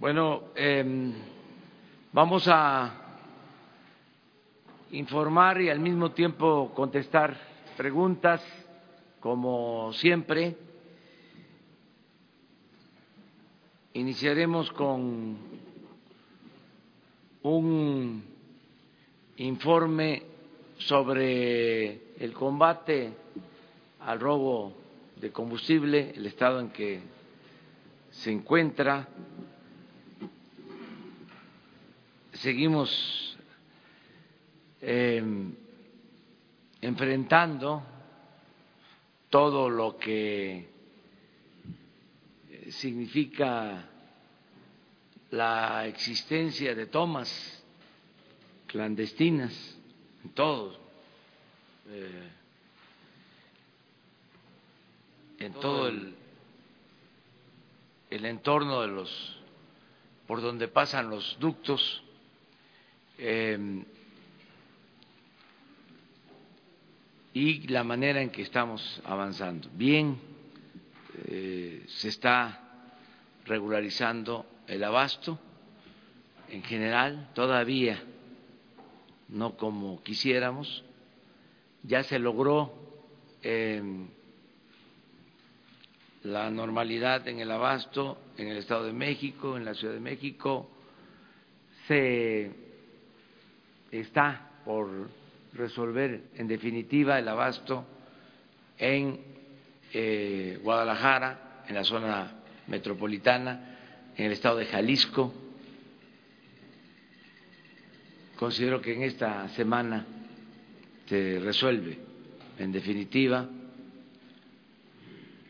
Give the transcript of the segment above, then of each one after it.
Bueno, eh, vamos a informar y al mismo tiempo contestar preguntas, como siempre. Iniciaremos con un informe sobre el combate al robo de combustible, el estado en que se encuentra seguimos eh, enfrentando todo lo que significa la existencia de tomas clandestinas en todo eh, en todo el, el entorno de los por donde pasan los ductos eh, y la manera en que estamos avanzando. Bien, eh, se está regularizando el abasto en general, todavía no como quisiéramos, ya se logró eh, la normalidad en el abasto en el Estado de México, en la Ciudad de México, se está por resolver en definitiva el abasto en eh, Guadalajara, en la zona metropolitana, en el estado de Jalisco. Considero que en esta semana se resuelve en definitiva.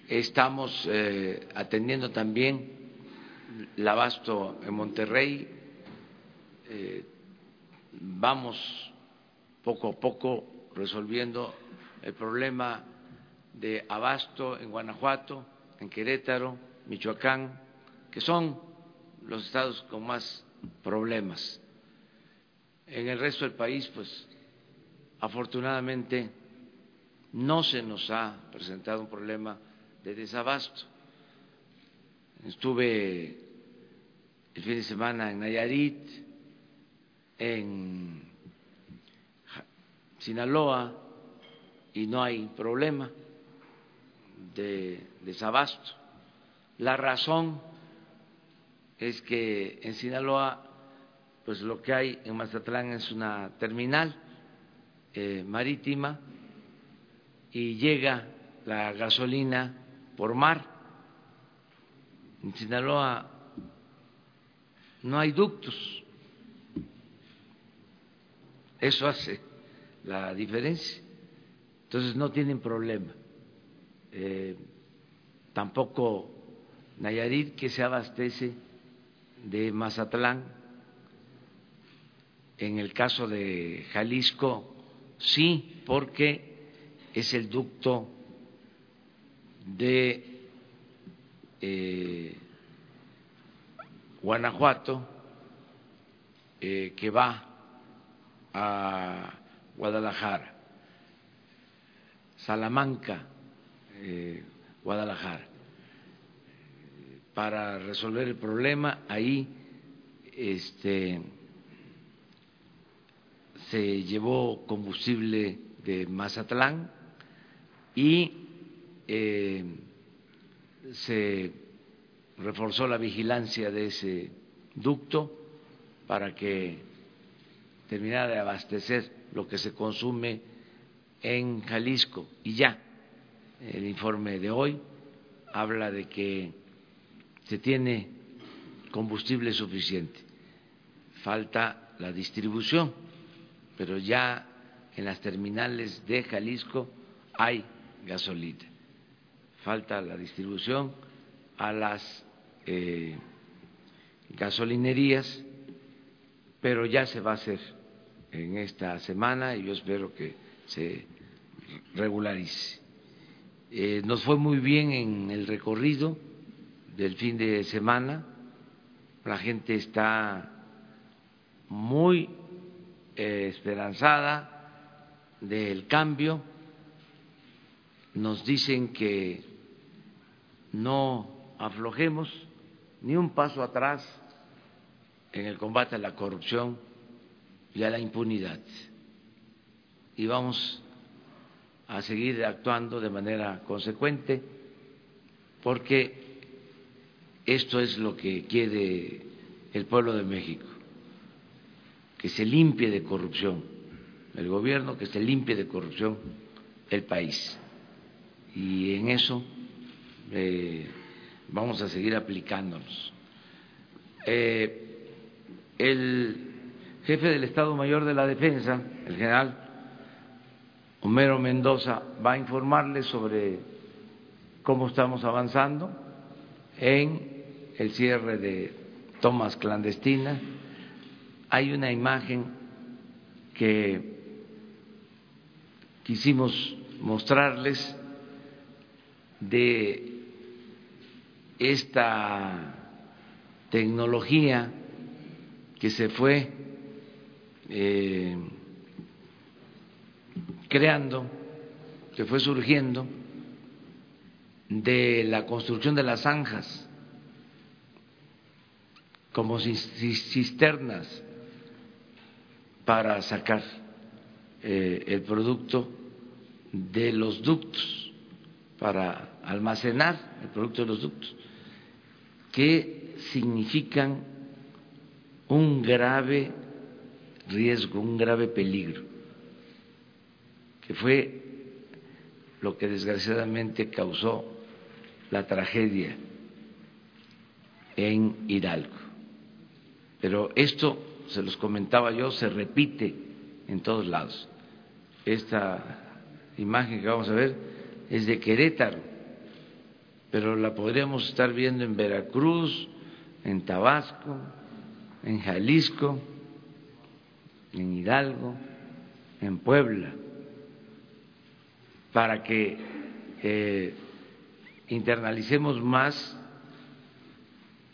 Estamos eh, atendiendo también el abasto en Monterrey. Eh, vamos poco a poco resolviendo el problema de abasto en Guanajuato, en Querétaro, Michoacán, que son los estados con más problemas. En el resto del país, pues, afortunadamente, no se nos ha presentado un problema de desabasto. Estuve el fin de semana en Nayarit, en Sinaloa y no hay problema de desabasto. La razón es que en Sinaloa, pues lo que hay en Mazatlán es una terminal eh, marítima y llega la gasolina por mar. En Sinaloa no hay ductos eso hace la diferencia. Entonces no tienen problema. Eh, tampoco Nayarit, que se abastece de Mazatlán. En el caso de Jalisco, sí, porque es el ducto de eh, Guanajuato eh, que va a Guadalajara, Salamanca, eh, Guadalajara. Para resolver el problema, ahí este, se llevó combustible de Mazatlán y eh, se reforzó la vigilancia de ese ducto para que terminar de abastecer lo que se consume en Jalisco y ya el informe de hoy habla de que se tiene combustible suficiente. Falta la distribución, pero ya en las terminales de Jalisco hay gasolina. Falta la distribución a las eh, gasolinerías, pero ya se va a hacer en esta semana y yo espero que se regularice. Eh, nos fue muy bien en el recorrido del fin de semana, la gente está muy eh, esperanzada del cambio, nos dicen que no aflojemos ni un paso atrás en el combate a la corrupción y a la impunidad. Y vamos a seguir actuando de manera consecuente porque esto es lo que quiere el pueblo de México, que se limpie de corrupción el gobierno, que se limpie de corrupción el país. Y en eso eh, vamos a seguir aplicándonos. Eh, el jefe del Estado Mayor de la Defensa, el general Homero Mendoza, va a informarles sobre cómo estamos avanzando en el cierre de tomas clandestinas. Hay una imagen que quisimos mostrarles de esta tecnología que se fue eh, creando, que fue surgiendo de la construcción de las zanjas como cisternas para sacar eh, el producto de los ductos, para almacenar el producto de los ductos, que significan un grave riesgo, un grave peligro, que fue lo que desgraciadamente causó la tragedia en Hidalgo. Pero esto, se los comentaba yo, se repite en todos lados. Esta imagen que vamos a ver es de Querétaro, pero la podríamos estar viendo en Veracruz, en Tabasco, en Jalisco, en Hidalgo, en Puebla, para que eh, internalicemos más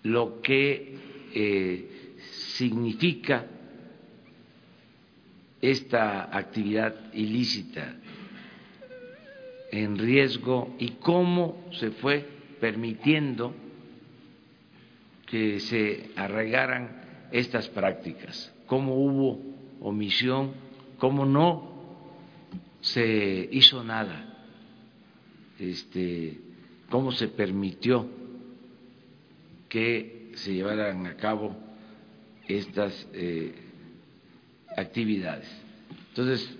lo que eh, significa esta actividad ilícita en riesgo y cómo se fue permitiendo que se arraigaran estas prácticas, cómo hubo omisión, cómo no se hizo nada, este, cómo se permitió que se llevaran a cabo estas eh, actividades. Entonces,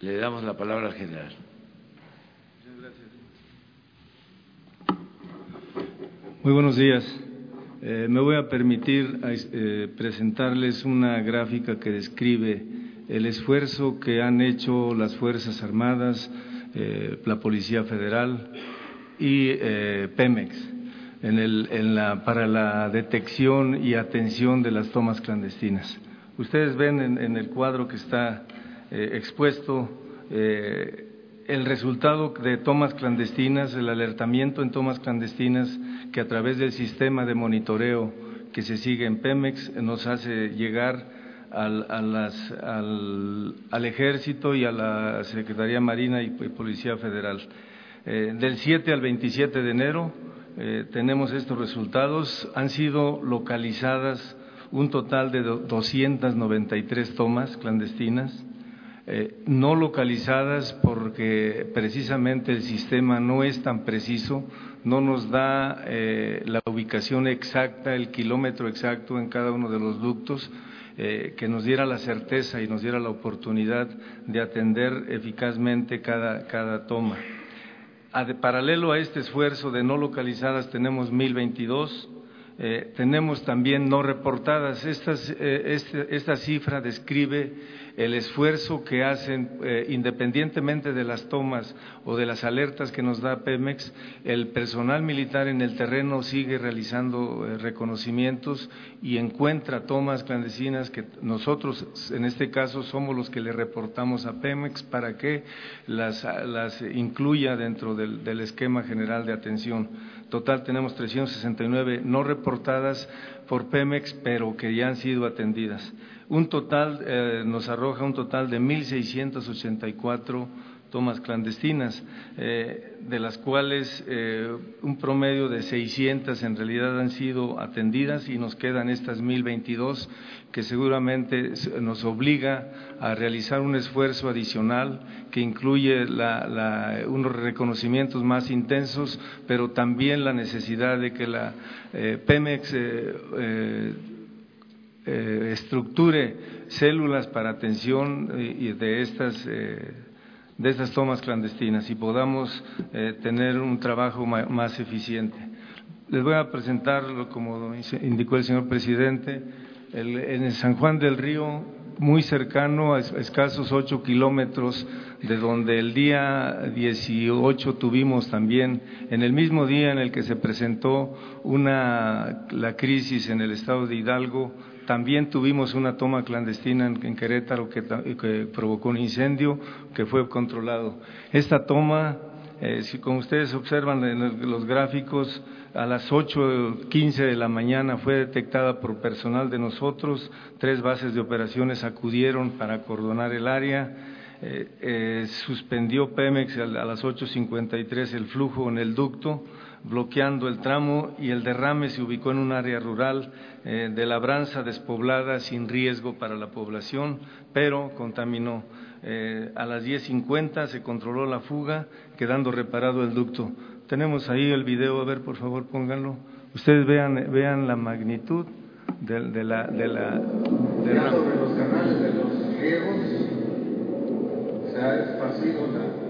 le damos la palabra al general. Muy buenos días. Eh, me voy a permitir eh, presentarles una gráfica que describe el esfuerzo que han hecho las Fuerzas Armadas, eh, la Policía Federal y Pemex en el, en la, para la detección y atención de las tomas clandestinas. Ustedes ven en, en el cuadro que está expuesto el resultado de tomas clandestinas, el alertamiento en tomas clandestinas que a través del sistema de monitoreo que se sigue en Pemex nos hace llegar al, al, ejército y a la Secretaría Marina y, Policía Federal. Eh, del 7 al 27 de enero eh, tenemos estos resultados. Han sido localizadas un total de 293 tomas clandestinas eh, no localizadas porque precisamente el sistema no es tan preciso, no nos da eh, la ubicación exacta, el kilómetro exacto en cada uno de los ductos, eh, que nos diera la certeza y nos diera la oportunidad de atender eficazmente cada, cada toma. paralelo a este esfuerzo de no localizadas tenemos 1022, eh, tenemos también no reportadas. Este, esta cifra describe el esfuerzo que hacen, eh, independientemente de las tomas o de las alertas que nos da Pemex, el personal militar en el terreno sigue realizando eh, reconocimientos y encuentra tomas clandestinas que nosotros, en este caso, somos los que le reportamos a Pemex para que las, incluya dentro del, del esquema general de atención. Total, tenemos 369 no reportadas por Pemex, pero que ya han sido atendidas un total, eh, nos arroja un total de 1.684 tomas clandestinas, eh, de las cuales eh, un promedio de 600 en realidad han sido atendidas y nos quedan estas 1022 que seguramente nos obliga a realizar un esfuerzo adicional que incluye unos reconocimientos más intensos, pero también la necesidad de que la Pemex estructure células para atención de estas de estas tomas clandestinas y podamos eh, tener un trabajo más eficiente. Les voy a presentar, como indicó el señor presidente, en el San Juan del Río, muy cercano, a escasos ocho kilómetros de donde el día 18 tuvimos también, en el mismo día en el que se presentó una, la crisis en el estado de Hidalgo, también tuvimos una toma clandestina en, Querétaro que, provocó un incendio que fue controlado. Esta toma, eh, si como ustedes observan en los gráficos, a las 8.15 de la mañana fue detectada por personal de nosotros, tres bases de operaciones acudieron para acordonar el área, eh, eh, suspendió Pemex a las 8.53 el flujo en el ducto, bloqueando el tramo y el derrame se ubicó en un área rural eh, de labranza despoblada sin riesgo para la población, pero contaminó. Eh, a las 10.50 se controló la fuga, quedando reparado el ducto. Tenemos ahí el video, a ver, por favor, pónganlo. Ustedes vean, vean la magnitud de, de la... De la, de sobre los canales de los riegos se ha esparcido la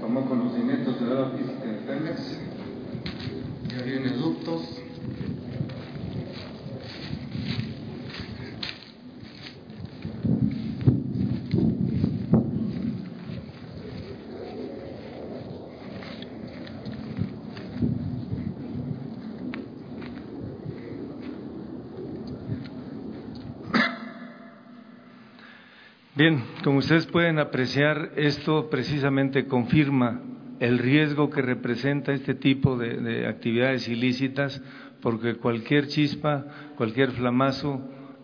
tomó conocimientos de la física de Pemex, ya viene ductos. Bien, como ustedes pueden apreciar, esto precisamente confirma el riesgo que representa este tipo de, actividades ilícitas, porque cualquier chispa, cualquier flamazo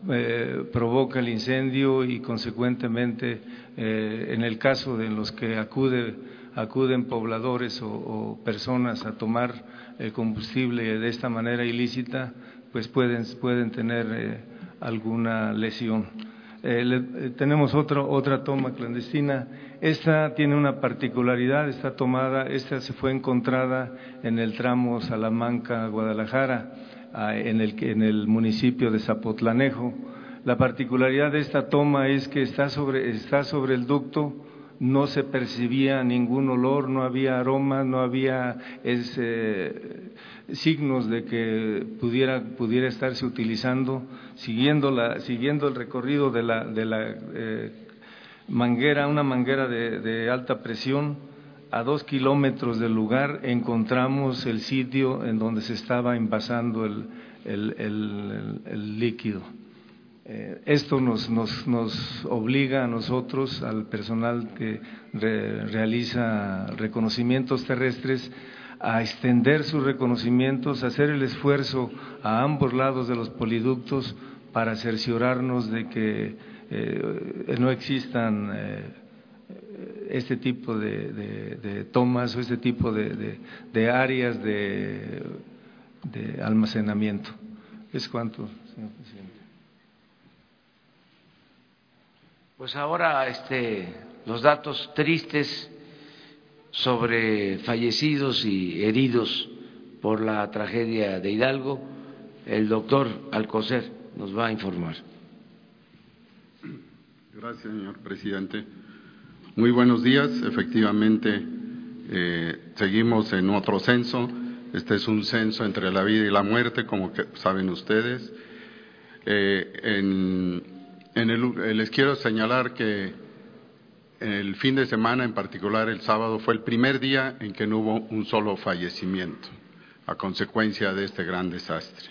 eh, provoca el incendio y consecuentemente, eh, en el caso de los que acuden pobladores o, personas a tomar el combustible de esta manera ilícita, pues pueden, pueden tener eh, alguna lesión. Eh, eh, tenemos otra toma clandestina. Esta tiene una particularidad, está tomada, esta se fue encontrada en el tramo Salamanca-Guadalajara, en el, en el municipio de Zapotlanejo. La particularidad de esta toma es que está sobre, está sobre el ducto, no se percibía ningún olor, no había aroma, no había ese, signos de que pudiera, pudiera estarse utilizando, siguiendo, la, siguiendo el recorrido de la, de la eh, manguera, una manguera de, alta presión, a dos kilómetros del lugar encontramos el sitio en donde se estaba envasando el, el, líquido. Eh, esto nos, nos, nos, obliga a nosotros, al personal que realiza reconocimientos terrestres, a extender sus reconocimientos, a hacer el esfuerzo a ambos lados de los poliductos para cerciorarnos de que eh, no existan eh, este tipo de, tomas o este tipo de, áreas de, almacenamiento. ¿Es cuánto, señor presidente? Pues ahora este, los datos tristes sobre fallecidos y heridos por la tragedia de Hidalgo, el doctor Alcocer nos va a informar. Gracias, señor presidente. Muy buenos días. Efectivamente, eh, seguimos en otro censo. Este es un censo entre la vida y la muerte, como saben ustedes. Eh, les quiero señalar que el fin de semana, en particular el sábado, fue el primer día en que no hubo un solo fallecimiento a consecuencia de este gran desastre.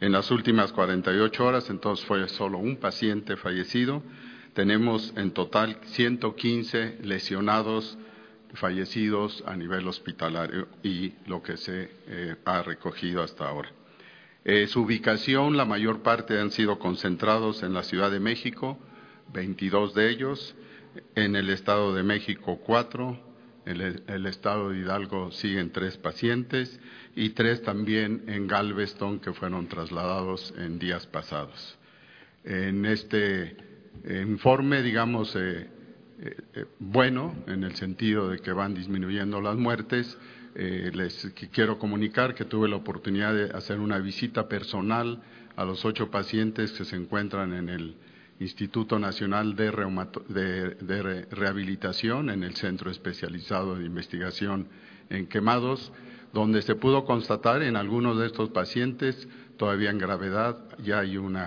En las últimas 48 horas, entonces, fue solo un paciente fallecido. Tenemos en total 115 lesionados fallecidos a nivel hospitalario y lo que se eh, ha recogido hasta ahora. Eh, su ubicación, la mayor parte han sido concentrados en la Ciudad de México, 22 de ellos, en el Estado de México cuatro, en el, Estado de Hidalgo siguen tres pacientes y tres también en Galveston que fueron trasladados en días pasados. En este informe, digamos, eh, eh, bueno, en el sentido de que van disminuyendo las muertes, eh, les quiero comunicar que tuve la oportunidad de hacer una visita personal a los ocho pacientes que se encuentran en el Instituto Nacional de, Rehabilitación, en el Centro Especializado de Investigación en Quemados, donde se pudo constatar en algunos de estos pacientes, todavía en gravedad, ya hay un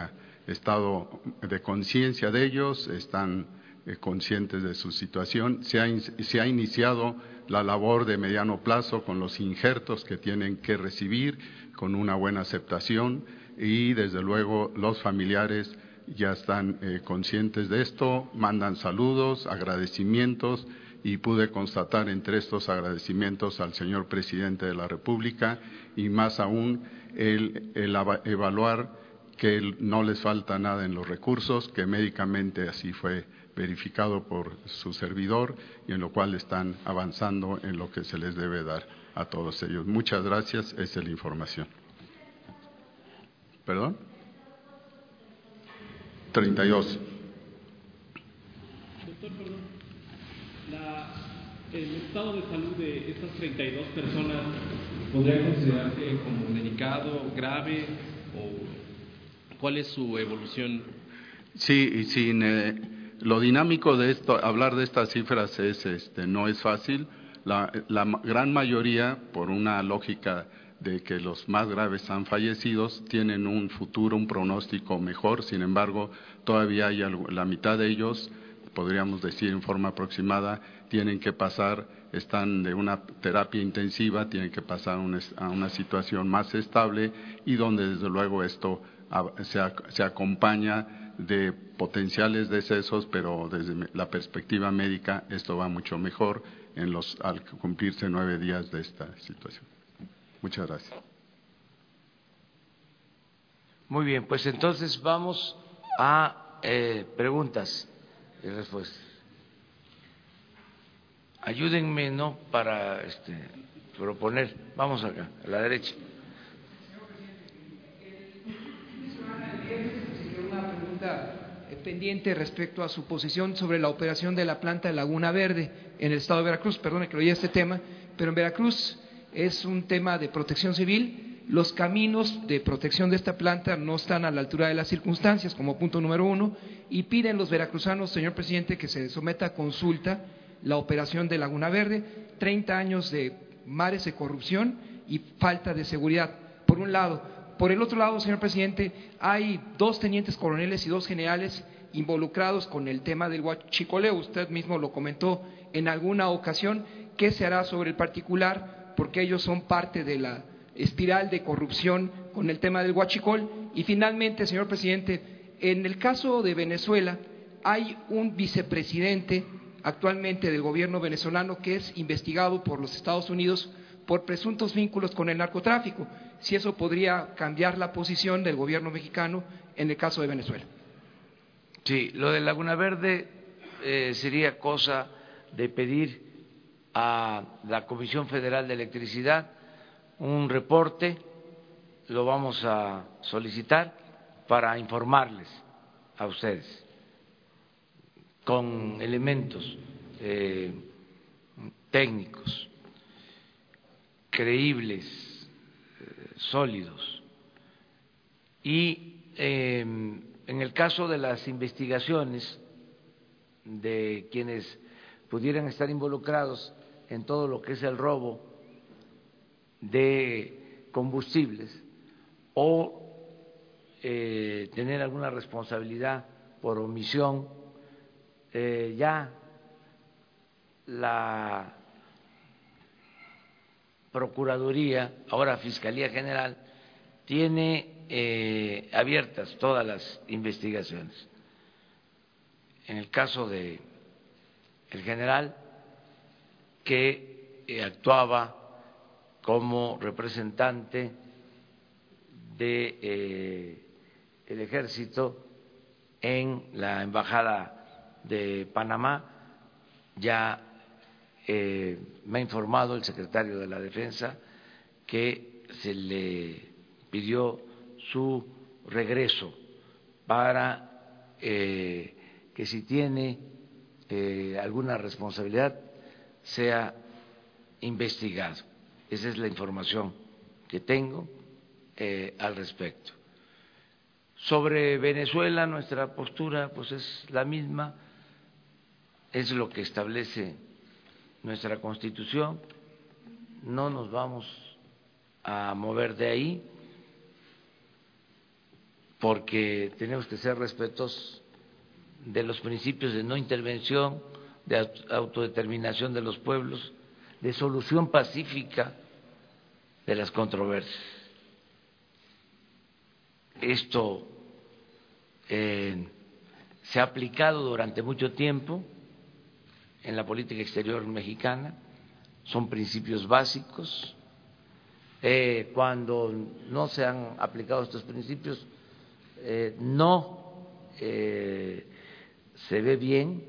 estado de conciencia de ellos, están eh, conscientes de su situación. Se ha, se ha iniciado la labor de mediano plazo con los injertos que tienen que recibir, con una buena aceptación y desde luego los familiares ya están eh, conscientes de esto, mandan saludos, agradecimientos y pude constatar entre estos agradecimientos al señor presidente de la República y más aún el, el evaluar que no les falta nada en los recursos, que médicamente así fue verificado por su servidor y en lo cual están avanzando en lo que se les debe dar a todos ellos. Muchas gracias, esa es la información. ¿Perdón? 32. Doctor, perdón. el estado de salud de estas 32 personas podría considerarse como delicado, grave o cuál es su evolución? Sí, y sin eh, lo dinámico de esto, hablar de estas cifras es, este, no es fácil. La, gran mayoría, por una lógica de que los más graves han fallecido, tienen un futuro, un pronóstico mejor. Sin embargo, todavía hay la mitad de ellos, podríamos decir en forma aproximada, tienen que pasar, están de una terapia intensiva, tienen que pasar a una situación más estable y donde desde luego esto se, se acompaña de potenciales decesos, pero desde la perspectiva médica esto va mucho mejor en los, al cumplirse nueve días de esta situación. Muchas gracias. Muy bien, pues entonces vamos a eh, preguntas y respuestas. Ayúdenme, ¿no? Para este, proponer. Vamos acá, a la derecha. Pendiente respecto a su posición sobre la operación de la planta de Laguna Verde en el estado de Veracruz. Perdone que lo este tema, pero en Veracruz es un tema de protección civil. Los caminos de protección de esta planta no están a la altura de las circunstancias, como punto número uno, y piden los veracruzanos, señor presidente, que se someta a consulta la operación de Laguna Verde. Treinta años de mares de corrupción y falta de seguridad. Por un lado. Por el otro lado, señor presidente, hay dos tenientes coroneles y dos generales involucrados con el tema del huachicoleo. Usted mismo lo comentó en alguna ocasión. ¿Qué se hará sobre el particular? Porque ellos son parte de la espiral de corrupción con el tema del huachicol. Y finalmente, señor presidente, en el caso de Venezuela hay un vicepresidente actualmente del gobierno venezolano que es investigado por los Estados Unidos por presuntos vínculos con el narcotráfico, si eso podría cambiar la posición del gobierno mexicano en el caso de Venezuela. Sí, lo de Laguna Verde eh, sería cosa de pedir a la Comisión Federal de Electricidad un reporte, lo vamos a solicitar para informarles a ustedes con elementos eh, técnicos creíbles, eh, sólidos. Y en el caso de las investigaciones de quienes pudieran estar involucrados en todo lo que es el robo de combustibles o eh, tener alguna responsabilidad por omisión, eh, ya la Procuraduría, ahora Fiscalía General, tiene eh, abiertas todas las investigaciones. En el caso de el general que eh, actuaba como representante de eh, el ejército en la embajada de Panamá. Ya me ha informado el secretario de la Defensa que se le pidió su regreso para eh, que si tiene eh, alguna responsabilidad sea investigado. Esa es la información que tengo eh, al respecto. Sobre Venezuela, nuestra postura pues es la misma, es lo que establece nuestra Constitución, no nos vamos a mover de ahí porque tenemos que ser respetuosos de los principios de no intervención, de autodeterminación de los pueblos, de solución pacífica de las controversias. Esto eh, se ha aplicado durante mucho tiempo en la política exterior mexicana, son principios básicos. Eh, cuando no se han aplicado estos principios, eh, no eh, se ve bien.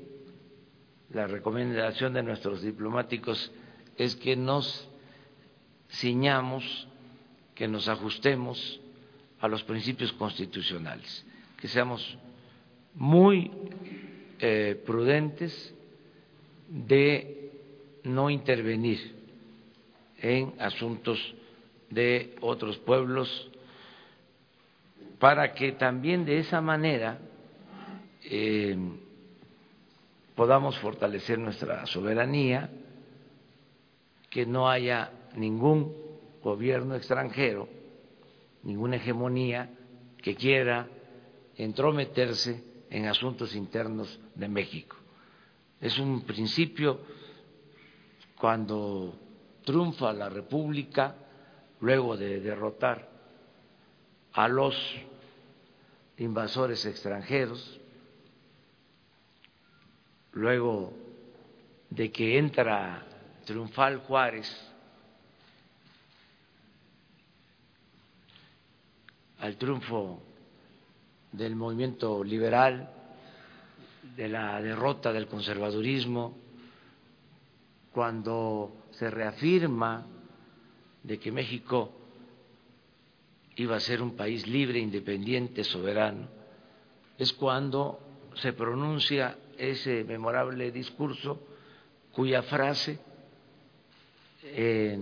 La recomendación de nuestros diplomáticos es que nos ciñamos, que nos ajustemos a los principios constitucionales, que seamos muy eh, prudentes de no intervenir en asuntos de otros pueblos para que también de esa manera eh, podamos fortalecer nuestra soberanía, que no haya ningún gobierno extranjero, ninguna hegemonía que quiera entrometerse en asuntos internos de México. Es un principio cuando triunfa la República luego de derrotar a los invasores extranjeros, luego de que entra triunfal Juárez al triunfo del movimiento liberal, de la derrota del conservadurismo, cuando se reafirma de que México iba a ser un país libre, independiente, soberano, es cuando se pronuncia ese memorable discurso cuya frase eh,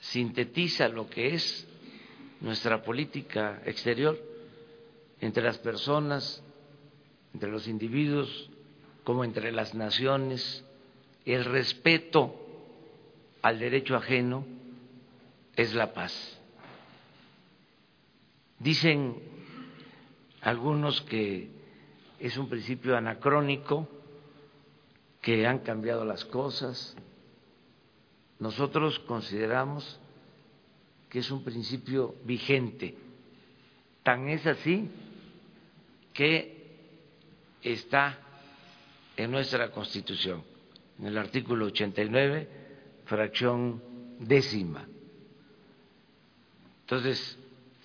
sintetiza lo que es nuestra política exterior entre las personas, entre los individuos, como entre las naciones, el respeto al derecho ajeno es la paz. Dicen algunos que es un principio anacrónico, que han cambiado las cosas. Nosotros consideramos que es un principio vigente. Tan es así que está en nuestra Constitución, en el artículo 89, fracción décima. Entonces,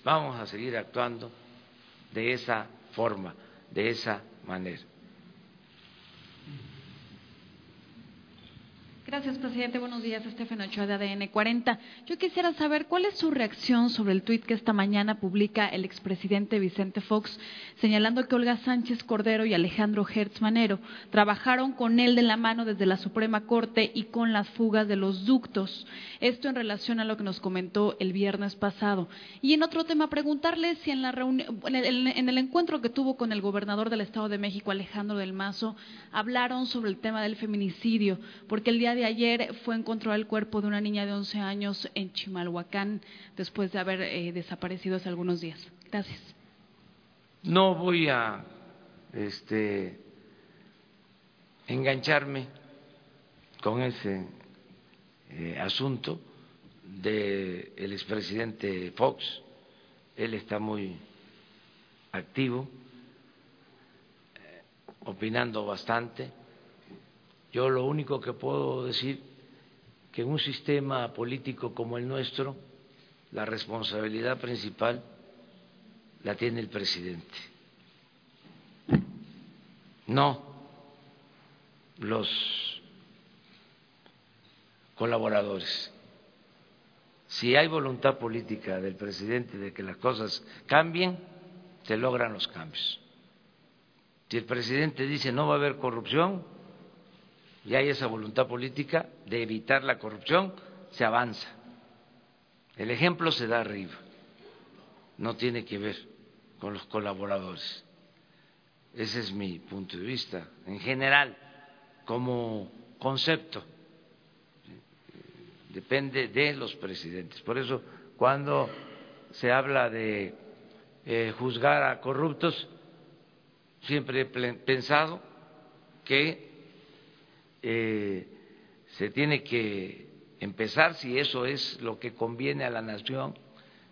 Vamos a seguir actuando de esa forma, de esa manera. Gracias, presidente. Buenos días, Estefano Ochoa de ADN 40. Yo quisiera saber cuál es su reacción sobre el tuit que esta mañana publica el expresidente Vicente Fox, señalando que Olga Sánchez Cordero y Alejandro Hertz Manero trabajaron con él de la mano desde la Suprema Corte y con las fugas de los ductos. Esto en relación a lo que nos comentó el viernes pasado. Y en otro tema, preguntarle si en, la en, el, en el encuentro que tuvo con el gobernador del Estado de México, Alejandro del Mazo, hablaron sobre el tema del feminicidio, porque el día de ayer fue encontrado el cuerpo de una niña de 11 años en Chimalhuacán después de haber eh, desaparecido hace algunos días. Gracias. No voy a este, engancharme con ese eh, asunto del el expresidente Fox. Él está muy activo, eh, opinando bastante yo lo único que puedo decir que en un sistema político como el nuestro, la responsabilidad principal la tiene el presidente, no los colaboradores. Si hay voluntad política del presidente de que las cosas cambien, se logran los cambios. Si el presidente dice no va a haber corrupción y hay esa voluntad política de evitar la corrupción, se avanza. El ejemplo se da arriba, no tiene que ver con los colaboradores. Ese es mi punto de vista, en general, como concepto. Depende de los presidentes. Por eso, cuando se habla de eh, juzgar a corruptos, siempre he pensado que eh, se tiene que empezar, si eso es lo que conviene a la nación,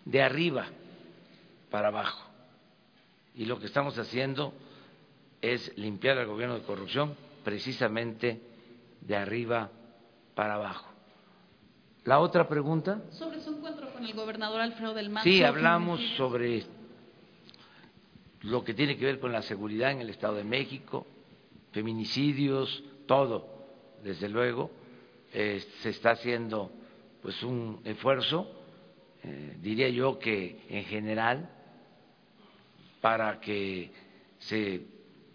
de arriba para abajo. Y lo que estamos haciendo es limpiar al gobierno de corrupción precisamente de arriba para abajo. La otra pregunta. Sobre su encuentro con el gobernador Alfredo del Mazo. Sí, hablamos sobre lo que tiene que ver con la seguridad en el Estado de México, feminicidios, todo, desde luego eh, se está haciendo pues un esfuerzo, eh, diría yo que en general, para que se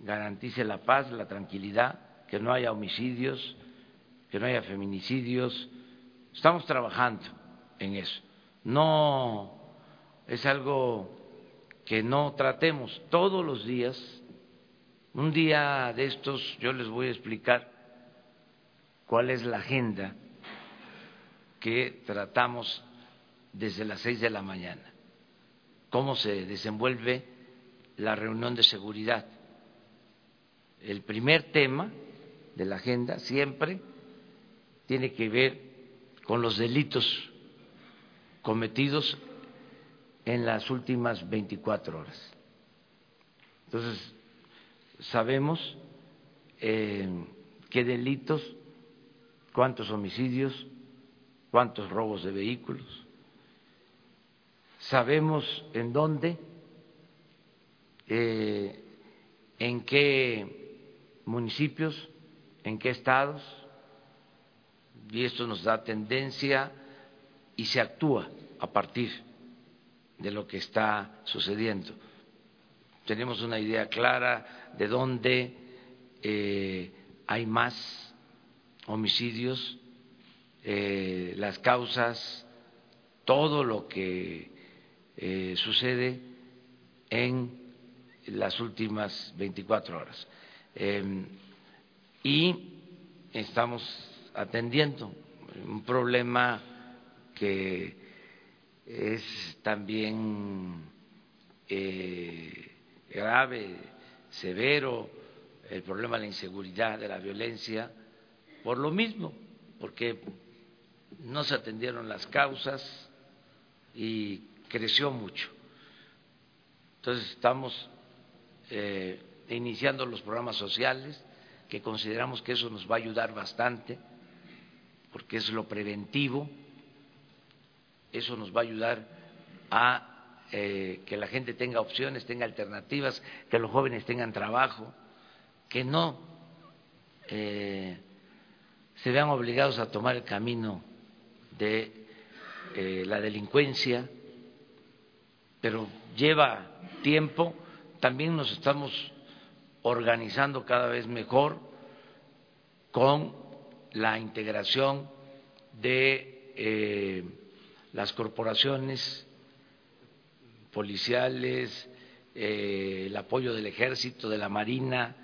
garantice la paz, la tranquilidad, que no haya homicidios, que no haya feminicidios. Estamos trabajando en eso. No es algo que no tratemos todos los días. Un día de estos yo les voy a explicar cuál es la agenda que tratamos desde las seis de la mañana, cómo se desenvuelve la reunión de seguridad. El primer tema de la agenda siempre tiene que ver con los delitos cometidos en las últimas 24 horas. Entonces, sabemos eh, qué delitos cuántos homicidios, cuántos robos de vehículos. Sabemos en dónde, eh, en qué municipios, en qué estados, y esto nos da tendencia y se actúa a partir de lo que está sucediendo. Tenemos una idea clara de dónde eh, hay más homicidios, eh, las causas, todo lo que eh, sucede en las últimas 24 horas. Em, y estamos atendiendo un problema que es también eh, grave, severo, el problema de la inseguridad, de la violencia, por lo mismo, porque no se atendieron las causas y creció mucho. Entonces estamos eh, iniciando los programas sociales, que consideramos que eso nos va a ayudar bastante, porque es lo preventivo, eso nos va a ayudar a eh, que la gente tenga opciones, tenga alternativas, que los jóvenes tengan trabajo, que no eh, se vean obligados a tomar el camino de eh, la delincuencia, pero lleva tiempo, también nos estamos organizando cada vez mejor con la integración de eh, las corporaciones policiales, eh, el apoyo del ejército, de la marina,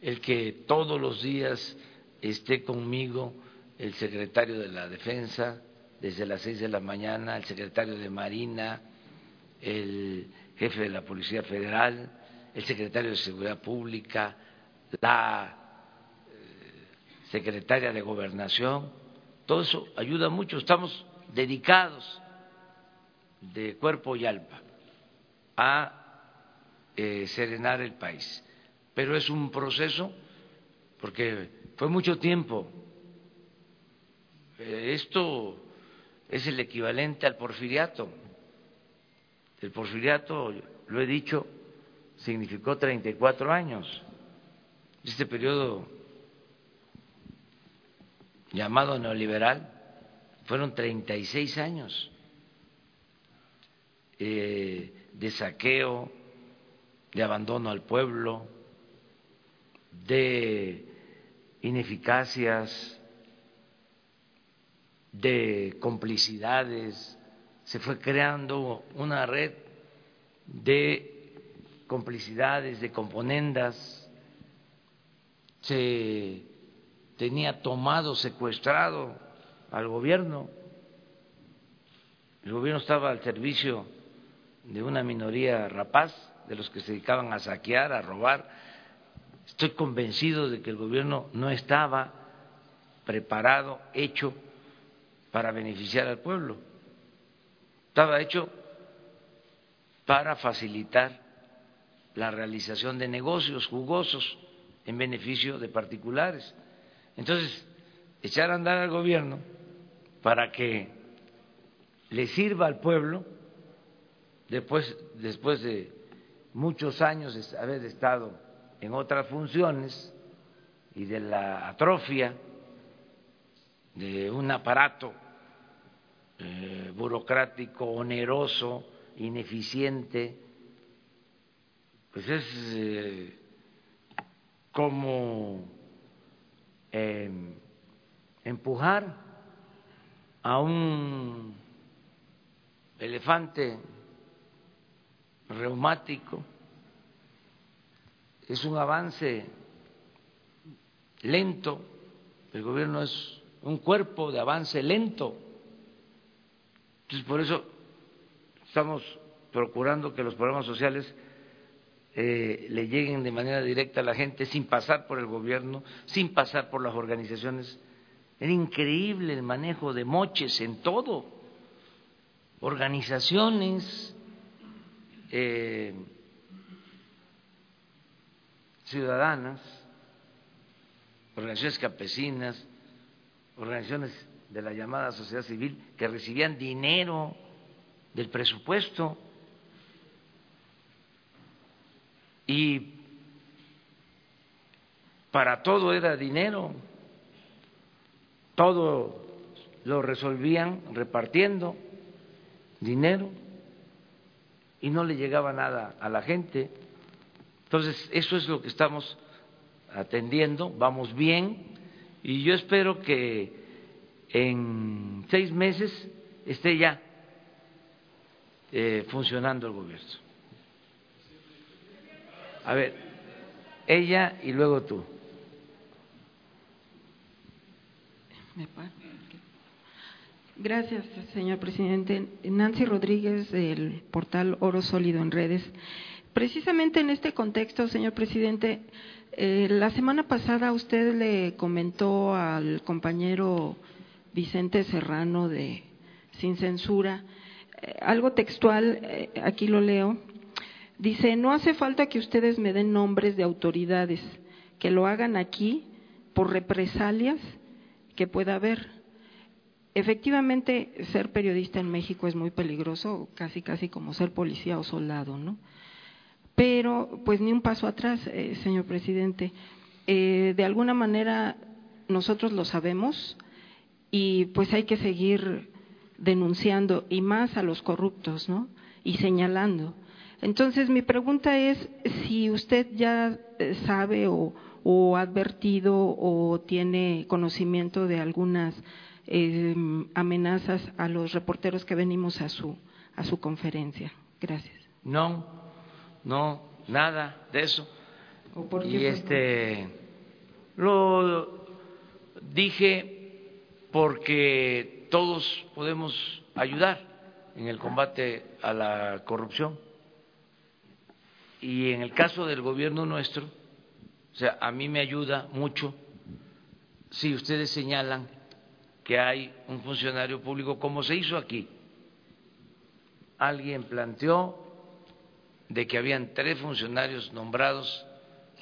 el que todos los días esté conmigo el secretario de la Defensa desde las seis de la mañana, el secretario de Marina, el jefe de la Policía Federal, el secretario de Seguridad Pública, la eh, secretaria de Gobernación. Todo eso ayuda mucho. Estamos dedicados de cuerpo y alma a eh, serenar el país. Pero es un proceso porque fue mucho tiempo. Eh, esto es el equivalente al porfiriato. El porfiriato, lo he dicho, significó 34 años. Este periodo llamado neoliberal fueron 36 años eh, de saqueo, de abandono al pueblo, de ineficacias, de complicidades, se fue creando una red de complicidades, de componendas, se tenía tomado, secuestrado al gobierno, el gobierno estaba al servicio de una minoría rapaz, de los que se dedicaban a saquear, a robar. Estoy convencido de que el gobierno no estaba preparado, hecho para beneficiar al pueblo. Estaba hecho para facilitar la realización de negocios jugosos en beneficio de particulares. Entonces, echar a andar al gobierno para que le sirva al pueblo después, después de muchos años de haber estado en otras funciones y de la atrofia de un aparato eh, burocrático, oneroso, ineficiente, pues es eh, como em, empujar a un elefante reumático, es un avance lento, el gobierno es un cuerpo de avance lento. Entonces, por eso estamos procurando que los programas sociales eh, le lleguen de manera directa a la gente sin pasar por el gobierno, sin pasar por las organizaciones. Era increíble el manejo de moches en todo, organizaciones, eh, ciudadanas, organizaciones campesinas, organizaciones de la llamada sociedad civil que recibían dinero del presupuesto y para todo era dinero, todo lo resolvían repartiendo dinero y no le llegaba nada a la gente. Entonces, eso es lo que estamos atendiendo, vamos bien y yo espero que en seis meses esté ya eh, funcionando el gobierno. A ver, ella y luego tú. Gracias, señor presidente. Nancy Rodríguez, del portal Oro Sólido en Redes. Precisamente en este contexto, señor presidente, eh, la semana pasada usted le comentó al compañero Vicente Serrano de Sin Censura eh, algo textual, eh, aquí lo leo. Dice, no hace falta que ustedes me den nombres de autoridades, que lo hagan aquí por represalias que pueda haber Efectivamente, ser periodista en México es muy peligroso, casi casi como ser policía o soldado, ¿no? Pero, pues ni un paso atrás, eh, señor presidente. Eh, de alguna manera nosotros lo sabemos y pues hay que seguir denunciando y más a los corruptos, ¿no? Y señalando. Entonces, mi pregunta es si usted ya eh, sabe o, o ha advertido o tiene conocimiento de algunas eh, amenazas a los reporteros que venimos a su, a su conferencia. Gracias. No, no, nada de eso. y este lo dije porque todos podemos ayudar en el combate a la corrupción. Y en el caso del gobierno nuestro, o sea, a mí me ayuda mucho si ustedes señalan que hay un funcionario público, como se hizo aquí. Alguien planteó de que habían tres funcionarios nombrados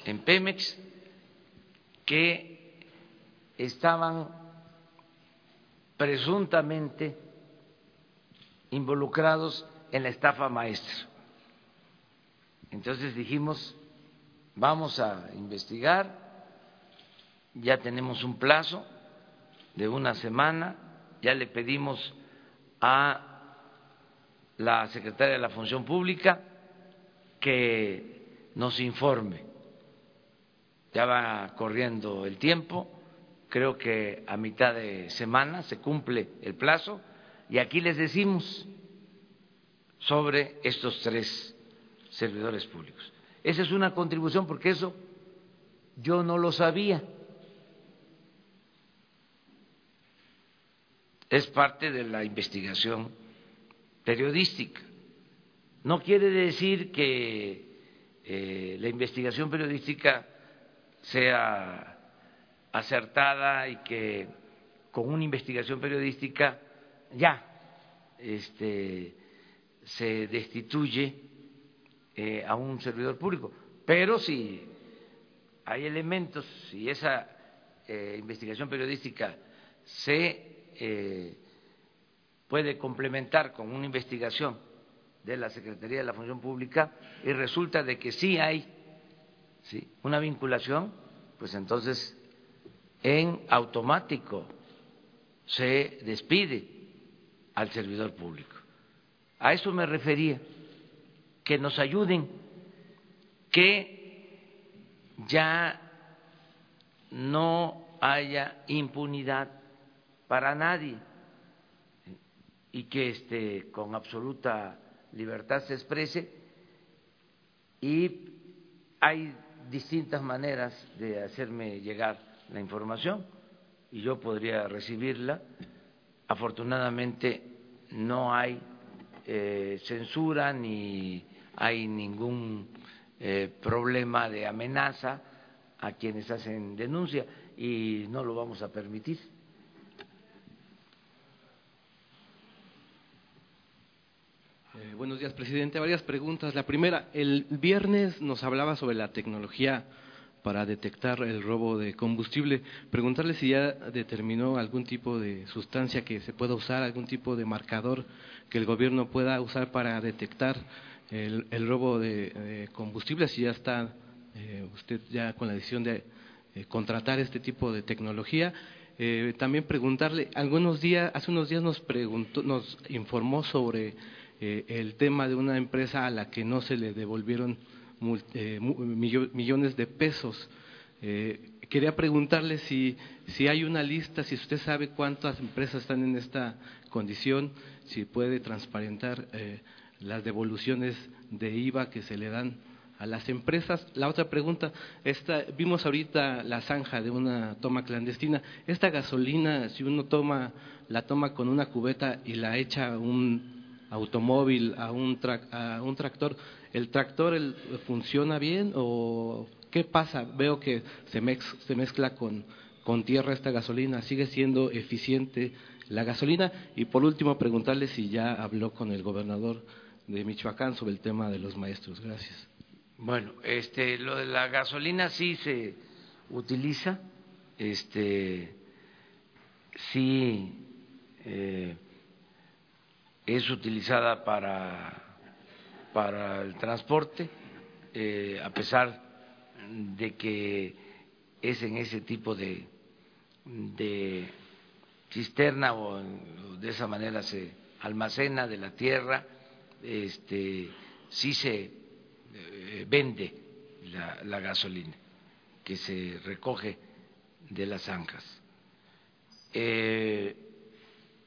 en Pemex que estaban presuntamente involucrados en la estafa maestra. Entonces dijimos, vamos a investigar, ya tenemos un plazo de una semana, ya le pedimos a la secretaria de la Función Pública que nos informe. Ya va corriendo el tiempo, creo que a mitad de semana se cumple el plazo y aquí les decimos sobre estos tres servidores públicos. Esa es una contribución porque eso yo no lo sabía. Es parte de la investigación periodística. No quiere decir que eh, la investigación periodística sea acertada y que con una investigación periodística ya este, se destituye eh, a un servidor público. Pero si hay elementos, si esa eh, investigación periodística se puede complementar con una investigación de la Secretaría de la Función Pública y resulta de que sí hay ¿sí? una vinculación, pues entonces en automático se despide al servidor público. A eso me refería, que nos ayuden, que ya no haya impunidad para nadie y que este, con absoluta libertad se exprese y hay distintas maneras de hacerme llegar la información y yo podría recibirla Afortunadamente no hay eh, censura ni hay ningún eh, problema de amenaza a quienes hacen denuncia y no lo vamos a permitir. Eh, buenos días, presidente. Varias preguntas. La primera, el viernes nos hablaba sobre la tecnología para detectar el robo de combustible. Preguntarle si ya determinó algún tipo de sustancia que se pueda usar, algún tipo de marcador que el gobierno pueda usar para detectar el, robo de, combustible, si ya está eh, usted ya con la decisión de eh, contratar este tipo de tecnología. Eh, también preguntarle, algunos días, hace unos días nos preguntó, nos informó sobre el tema de una empresa a la que no se le devolvieron eh, millones de pesos. Eh, quería preguntarle si, si hay una lista, si usted sabe cuántas empresas están en esta condición, si puede transparentar eh, las devoluciones de IVA que se le dan a las empresas. La otra pregunta, esta, vimos ahorita la zanja de una toma clandestina. Esta gasolina, si uno toma, la toma con una cubeta y la echa un automóvil, a un, a un tractor, ¿El tractor funciona bien o qué pasa? Veo que se, mezcla con, tierra esta gasolina. ¿Sigue siendo eficiente la gasolina? Y por último, preguntarle si ya habló con el gobernador de Michoacán sobre el tema de los maestros. Gracias. Bueno, este, lo de la gasolina sí se utiliza, este, sí eh, es utilizada para para el transporte, eh, a pesar de que es en ese tipo de, de cisterna o de esa manera se almacena de la tierra, este, sí se eh, vende la, gasolina que se recoge de las zanjas. Eh,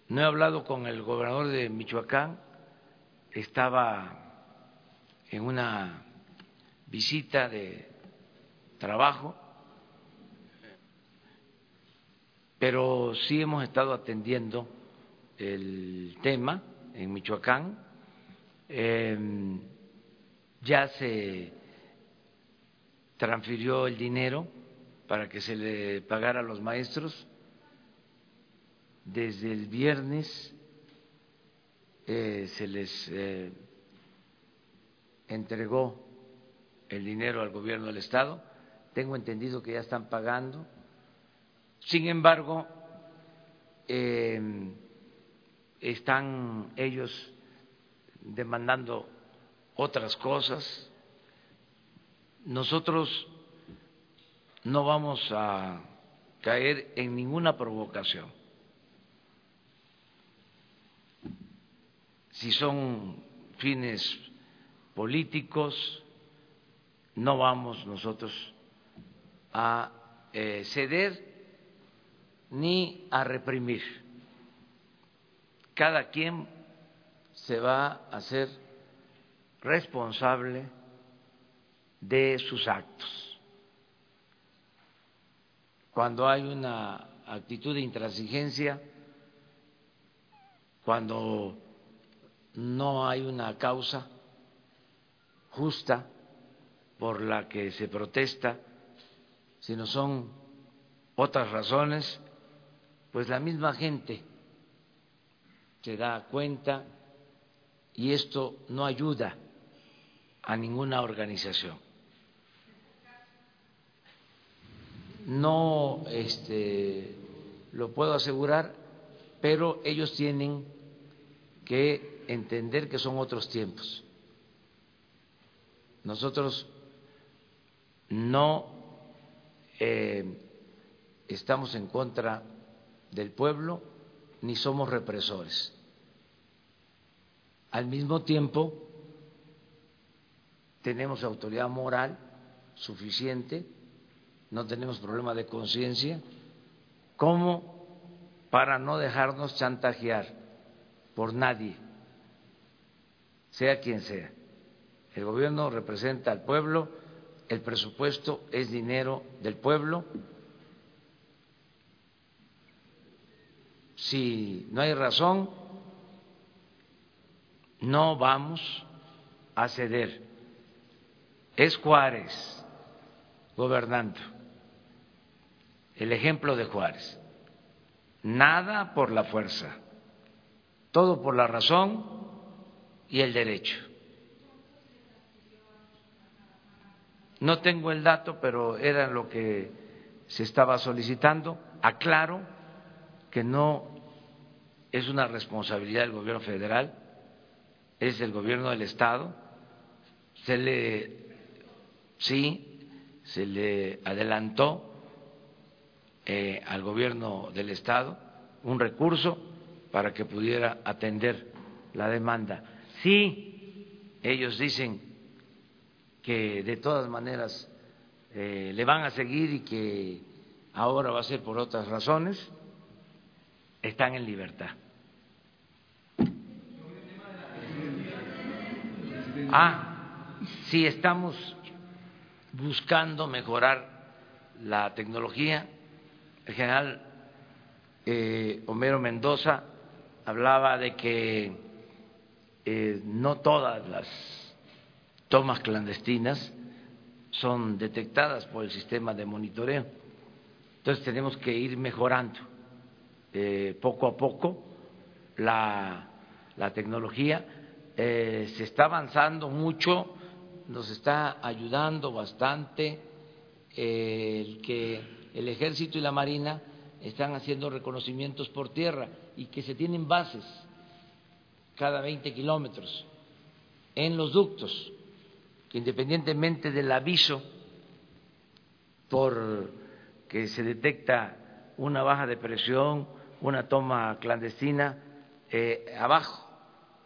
no he hablado con el gobernador de Michoacán, estaba en una visita de trabajo, pero sí hemos estado atendiendo el tema en Michoacán. Em, ya se transfirió el dinero para que se le pagara a los maestros. Desde el viernes eh, se les eh, entregó el dinero al gobierno del Estado. Tengo entendido que ya están pagando. Sin embargo, eh, están ellos demandando otras cosas. Nosotros no vamos a caer en ninguna provocación. Si son fines políticos, no vamos nosotros a eh, ceder ni a reprimir. Cada quien se va a ser responsable de sus actos. Cuando hay una actitud de intransigencia, cuando no hay una causa justa, por la que se protesta, sino son otras razones, pues la misma gente se da cuenta y esto no ayuda a ninguna organización. No este, lo puedo asegurar, pero ellos tienen que entender que son otros tiempos. Nosotros no eh, estamos en contra del pueblo ni somos represores. Al mismo tiempo, tenemos autoridad moral suficiente, no tenemos problema de conciencia, como para no dejarnos chantajear por nadie, sea quien sea. El gobierno representa al pueblo el presupuesto es dinero del pueblo. Si no hay razón, no vamos a ceder. Es Juárez gobernando, el ejemplo de Juárez. Nada por la fuerza, todo por la razón y el derecho. No tengo el dato, pero era lo que se estaba solicitando. Aclaro que no es una responsabilidad del gobierno federal, es del gobierno del Estado. Se le, sí, se le adelantó eh, al gobierno del Estado un recurso para que pudiera atender la demanda. Sí, ellos dicen que de todas maneras eh, le van a seguir y que ahora va a ser por otras razones, están en libertad. Ah, sí, estamos buscando mejorar la tecnología. El general eh, Homero Mendoza hablaba de que eh, no todas las tomas clandestinas son detectadas por el sistema de monitoreo. Entonces tenemos que ir mejorando eh, poco a poco la, tecnología. Eh, se está avanzando mucho, nos está ayudando bastante el que el ejército y la marina están haciendo reconocimientos por tierra y que se tienen bases cada 20 kilómetros en los ductos que independientemente del aviso por que se detecta una baja de presión, una toma clandestina, eh, abajo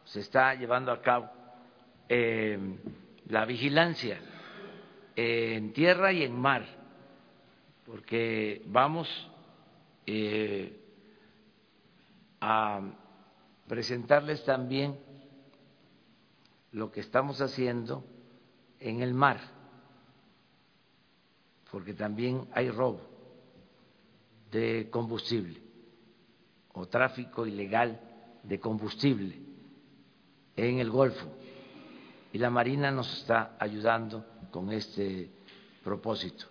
se está llevando a cabo eh, la vigilancia eh, en tierra y en mar, porque vamos a presentarles también lo que estamos haciendo en el mar, porque también hay robo de combustible o tráfico ilegal de combustible en el Golfo. Y la Marina nos está ayudando con este propósito.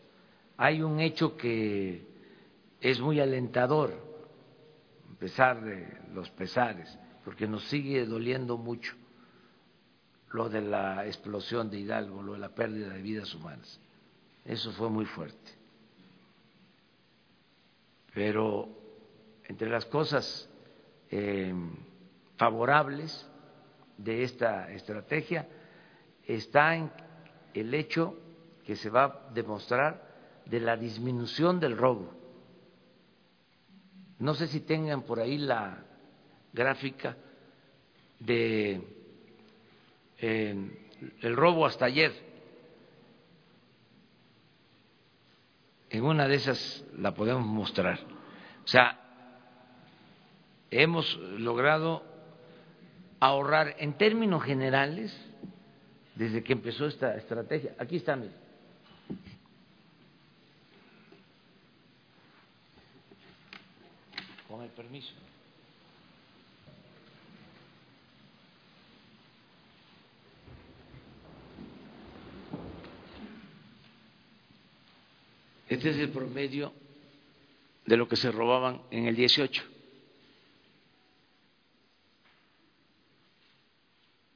Hay un hecho que es muy alentador, pesar de los pesares, porque nos sigue doliendo mucho lo de la explosión de Hidalgo, lo de la pérdida de vidas humanas. Eso fue muy fuerte. Pero entre las cosas eh, favorables de esta estrategia está en el hecho que se va a demostrar de la disminución del robo. No sé si tengan por ahí la gráfica de eh, el robo hasta ayer. En una de esas la podemos mostrar. O sea, hemos logrado ahorrar en términos generales desde que empezó esta estrategia. Aquí está, Con el permiso. Este es el promedio de lo que se robaban en el 18.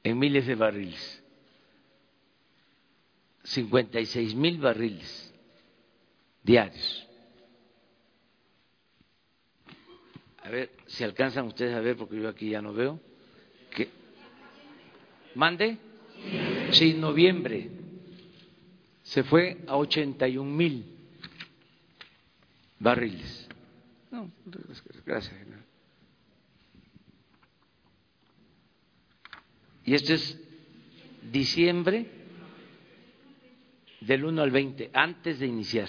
En miles de barriles. 56 mil barriles diarios. A ver si alcanzan ustedes a ver, porque yo aquí ya no veo. ¿Qué? ¿Mande? Sí, noviembre. Se fue a 81 mil barriles. No, gracias, general. Y esto es diciembre del 1 al 20, antes de iniciar.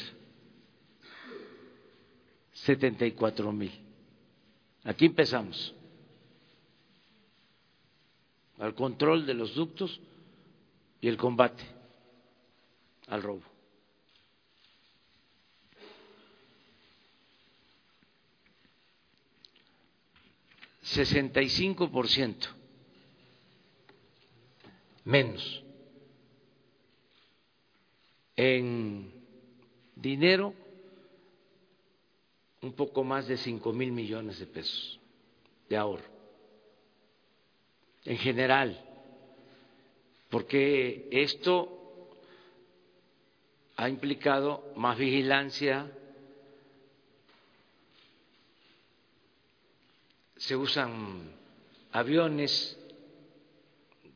74 mil. Aquí empezamos. Al control de los ductos y el combate al robo. 65% menos en dinero un poco más de cinco mil millones de pesos de ahorro en general porque esto ha implicado más vigilancia se usan aviones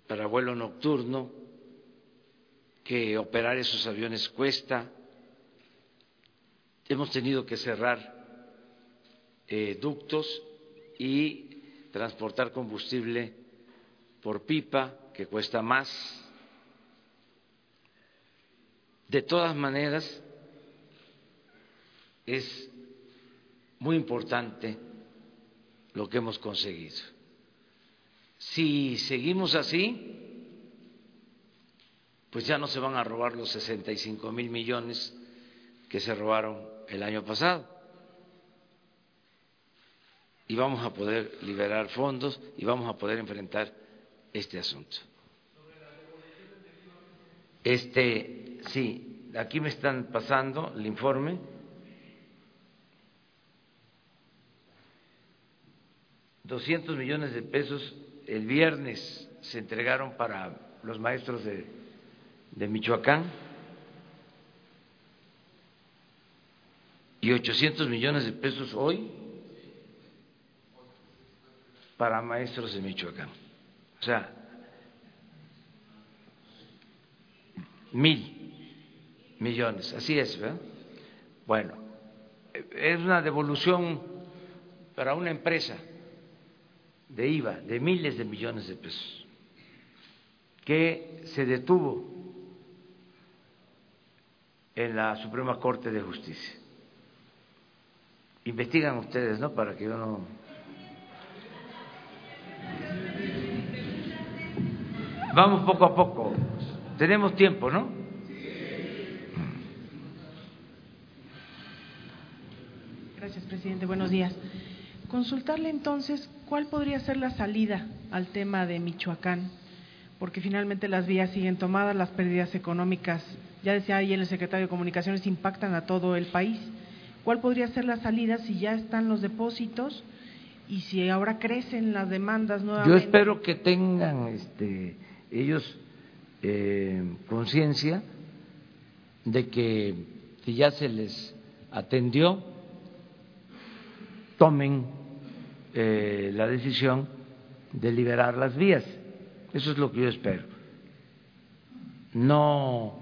para vuelo nocturno, que operar esos aviones cuesta. Hemos tenido que cerrar eh, ductos y transportar combustible por pipa, que cuesta más. De todas maneras, es muy importante lo que hemos conseguido. Si seguimos así, pues ya no se van a robar los 65 mil millones que se robaron el año pasado. Y vamos a poder liberar fondos y vamos a poder enfrentar este asunto. Este, sí, aquí me están pasando el informe. 200 millones de pesos el viernes se entregaron para los maestros de, de Michoacán y 800 millones de pesos hoy para maestros de Michoacán. O sea, mil millones, así es, ¿verdad? Bueno, es una devolución para una empresa de IVA de miles de millones de pesos que se detuvo en la Suprema Corte de Justicia. Investigan ustedes, ¿no? Para que yo no... Vamos poco a poco. Tenemos tiempo, ¿no? Gracias, presidente. Buenos días. Consultarle entonces cuál podría ser la salida al tema de Michoacán, porque finalmente las vías siguen tomadas, las pérdidas económicas, ya decía ahí el secretario de Comunicaciones, impactan a todo el país. ¿Cuál podría ser la salida si ya están los depósitos y si ahora crecen las demandas nuevamente? Yo espero que tengan este, ellos eh, conciencia de que si ya se les atendió, tomen eh, la decisión de liberar las vías. Eso es lo que yo espero. No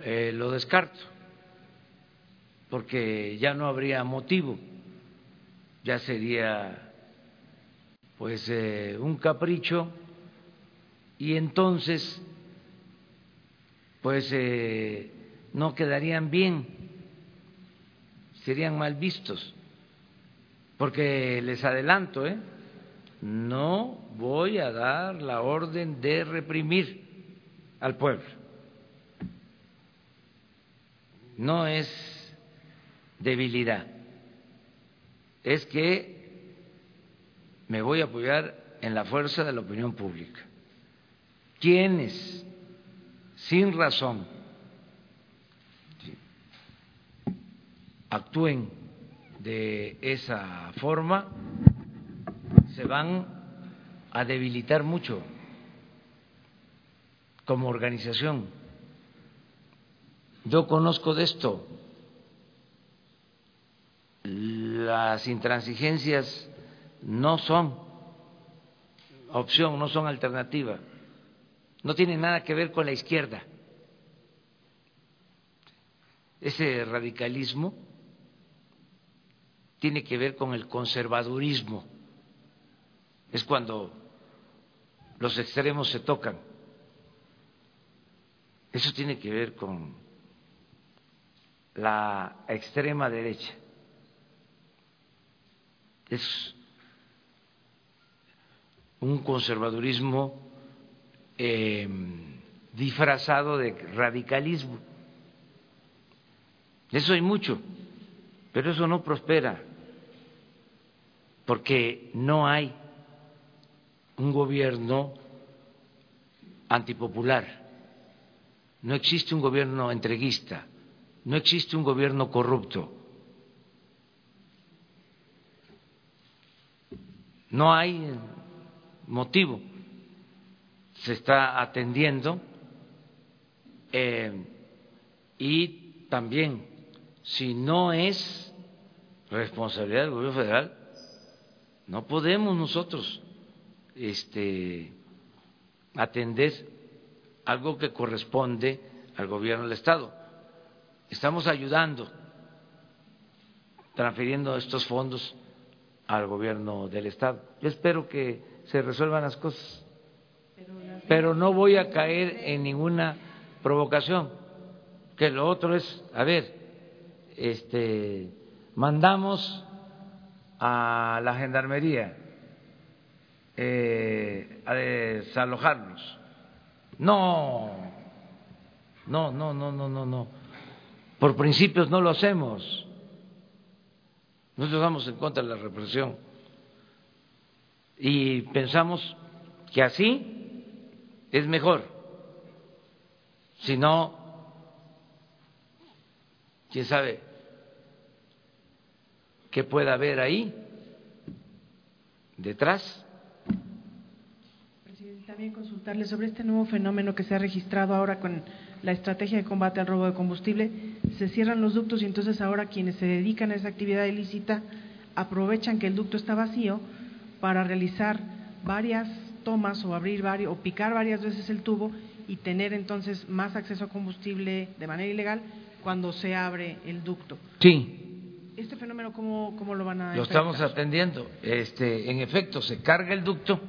eh, lo descarto, porque ya no habría motivo, ya sería pues un capricho y entonces pues eh, no quedarían bien, serían mal vistos, porque les adelanto, ¿eh? no voy a dar la orden de reprimir al pueblo. No es debilidad, es que me voy a apoyar en la fuerza de la opinión pública. Quienes, sin razón, actúen de esa forma, se van a debilitar mucho como organización. Yo conozco de esto. Las intransigencias no son opción, no son alternativa. No tienen nada que ver con la izquierda. Ese radicalismo tiene que ver con el conservadurismo es cuando los extremos se tocan. Eso tiene que ver con la extrema derecha. Es un conservadurismo em, disfrazado de radicalismo. Eso hay mucho, pero eso no prospera, porque no hay un gobierno antipopular, no existe un gobierno entreguista, no existe un gobierno corrupto, no hay motivo, se está atendiendo eh, y también si no es responsabilidad del gobierno federal, no podemos nosotros este, atender algo que corresponde al gobierno del Estado. Estamos ayudando, transfiriendo estos fondos al gobierno del Estado. Yo espero que se resuelvan las cosas, pero no voy a caer en ninguna provocación. Que lo otro es, a ver, este, mandamos a la gendarmería eh, a desalojarnos. No, no, no, no, no, no, no. Por principios no lo hacemos. Nosotros estamos en contra de la represión. Y pensamos que así es mejor. Si no, quién sabe qué pueda haber ahí detrás también consultarle sobre este nuevo fenómeno que se ha registrado ahora con la estrategia de combate al robo de combustible. Se cierran los ductos y entonces ahora quienes se dedican a esa actividad ilícita aprovechan que el ducto está vacío para realizar varias tomas o abrir varios, o picar varias veces el tubo y tener entonces más acceso a combustible de manera ilegal cuando se abre el ducto. Sí. ¿Este fenómeno cómo, cómo lo van a Lo estamos atendiendo. Este, en efecto, se carga el ducto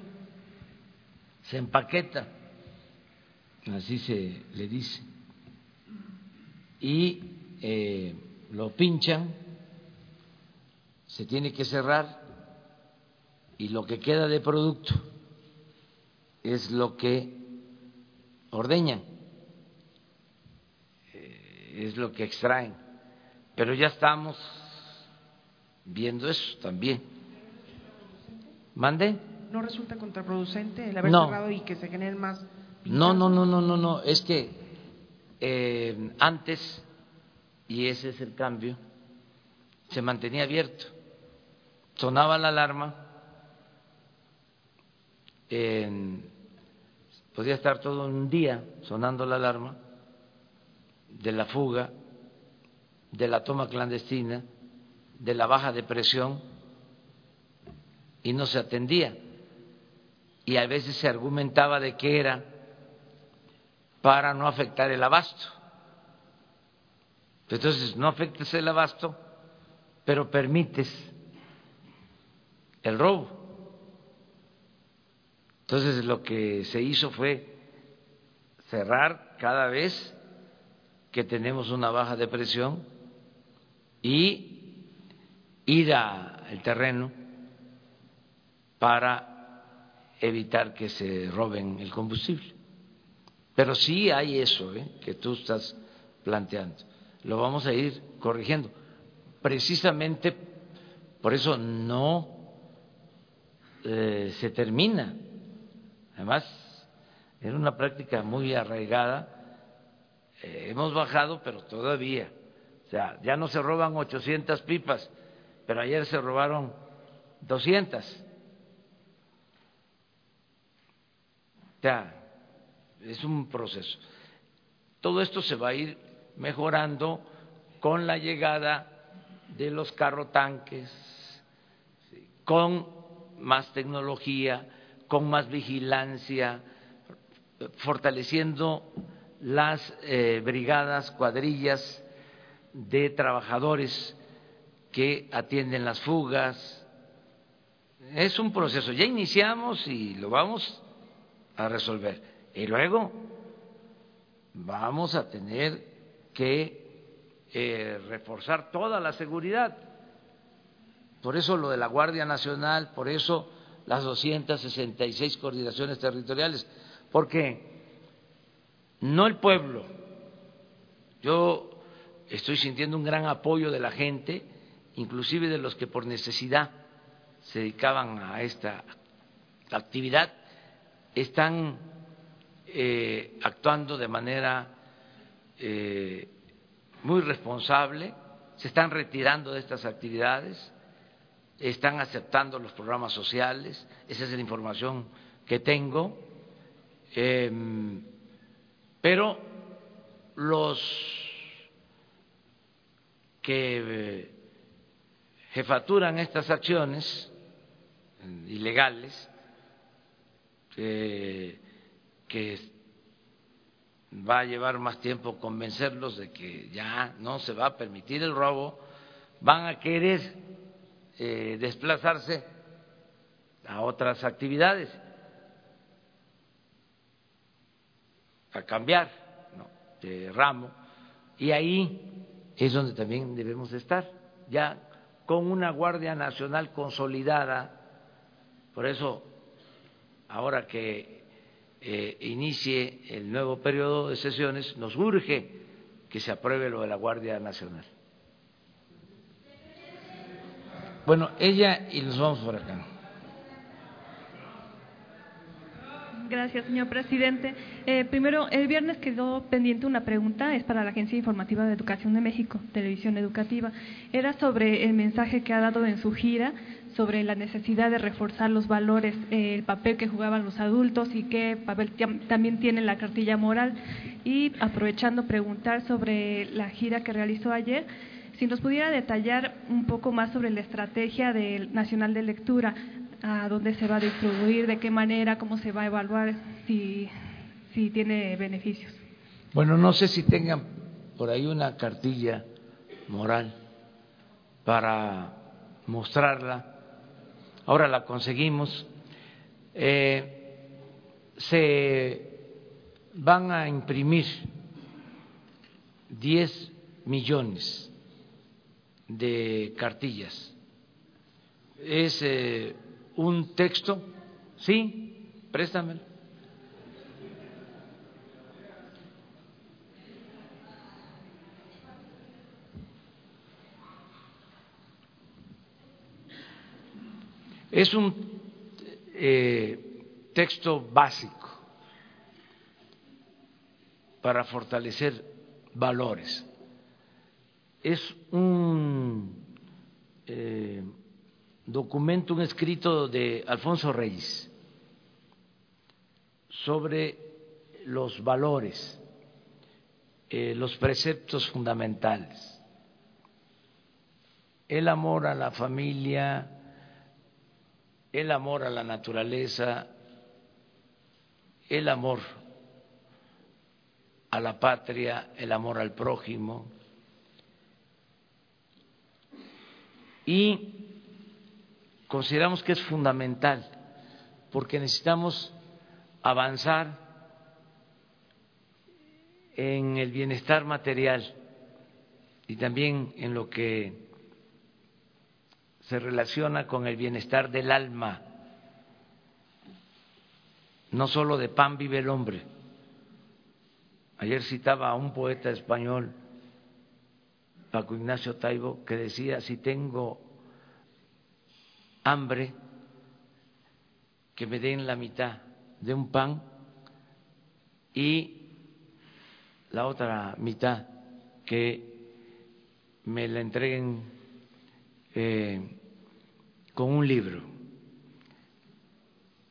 se empaqueta, así se le dice, y eh, lo pinchan, se tiene que cerrar y lo que queda de producto es lo que ordeñan, eh, es lo que extraen, pero ya estamos viendo eso también. ¿Mande? no resulta contraproducente el haber cerrado y que se generen más. No, no, no, no, no, no. Es que eh, antes, y ese es el cambio, se mantenía abierto. Sonaba la alarma, podía estar todo un día sonando la alarma de la fuga, de la toma clandestina, de la baja de presión, y no se atendía y a veces se argumentaba de que era para no afectar el abasto. Entonces, no afectes el abasto, pero permites el robo. Entonces, lo que se hizo fue cerrar cada vez que tenemos una baja de presión y ir al terreno para evitar que se roben el combustible. Pero sí hay eso ¿eh? que tú estás planteando. Lo vamos a ir corrigiendo. Precisamente por eso no eh, se termina. Además, era una práctica muy arraigada. Eh, hemos bajado, pero todavía. O sea, ya no se roban 800 pipas, pero ayer se robaron 200. O sea, es un proceso. Todo esto se va a ir mejorando con la llegada de los carrotanques, con más tecnología, con más vigilancia, fortaleciendo las eh, brigadas, cuadrillas de trabajadores que atienden las fugas. Es un proceso. Ya iniciamos y lo vamos a resolver. Y luego vamos a tener que eh, reforzar toda la seguridad. Por eso lo de la Guardia Nacional, por eso las 266 coordinaciones territoriales, porque no el pueblo, yo estoy sintiendo un gran apoyo de la gente, inclusive de los que por necesidad se dedicaban a esta actividad, están eh, actuando de manera eh, muy responsable, se están retirando de estas actividades, están aceptando los programas sociales, esa es la información que tengo, em, pero los que eh, jefaturan estas acciones ilegales, que va a llevar más tiempo convencerlos de que ya no se va a permitir el robo, van a querer eh, desplazarse a otras actividades, a cambiar de ramo, y ahí es donde también debemos estar, ya con una Guardia Nacional consolidada, por eso ahora que eh, inicie el nuevo periodo de sesiones, nos urge que se apruebe lo de la Guardia Nacional. Bueno, ella y nos vamos por acá. Gracias, señor presidente. Eh, primero, el viernes quedó pendiente una pregunta, es para la Agencia Informativa de Educación de México, Televisión Educativa. Era sobre el mensaje que ha dado en su gira sobre la necesidad de reforzar los valores, eh, el papel que jugaban los adultos y qué papel también tiene la cartilla moral. Y aprovechando preguntar sobre la gira que realizó ayer, si nos pudiera detallar un poco más sobre la estrategia del Nacional de Lectura, a dónde se va a distribuir, de qué manera, cómo se va a evaluar, si, tiene beneficios. Bueno, no sé si tengan por ahí una cartilla moral para mostrarla ahora la conseguimos, eh, se van a imprimir 10 millones de cartillas. Es eh, un texto, sí, préstamelo. Es un eh, texto básico para fortalecer valores. Es un eh, documento, un escrito de Alfonso Reyes sobre los valores, eh, los preceptos fundamentales, el amor a la familia, el amor a la naturaleza, el amor a la patria, el amor al prójimo y consideramos que es fundamental porque necesitamos avanzar en el bienestar material y también en lo que se relaciona con el bienestar del alma. No solo de pan vive el hombre. Ayer citaba a un poeta español, Paco Ignacio Taibo, que decía, si tengo hambre, que me den la mitad de un pan y la otra mitad que me la entreguen eh, con un libro.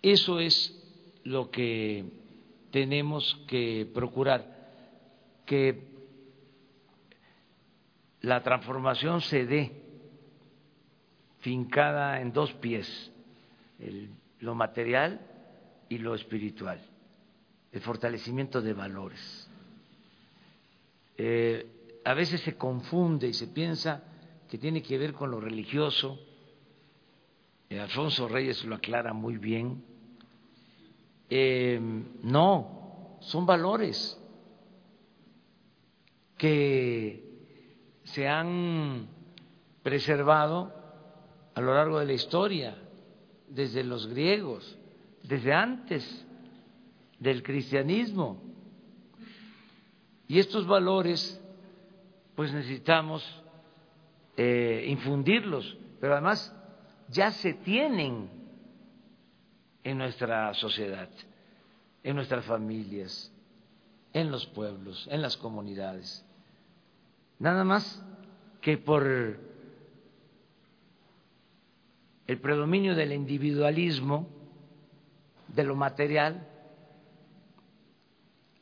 Eso es lo que tenemos que procurar, que la transformación se dé fincada en dos pies, lo material y lo espiritual, el fortalecimiento de valores. Eh, a veces se confunde y se piensa que tiene que ver con lo religioso, eh, Alfonso Reyes lo aclara muy bien, eh, no, son valores que se han preservado a lo largo de la historia, desde los griegos, desde antes del cristianismo. Y estos valores, pues necesitamos eh, infundirlos, pero además ya se tienen en nuestra sociedad, en nuestras familias, en los pueblos, en las comunidades. Nada más que por el predominio del individualismo, de lo material,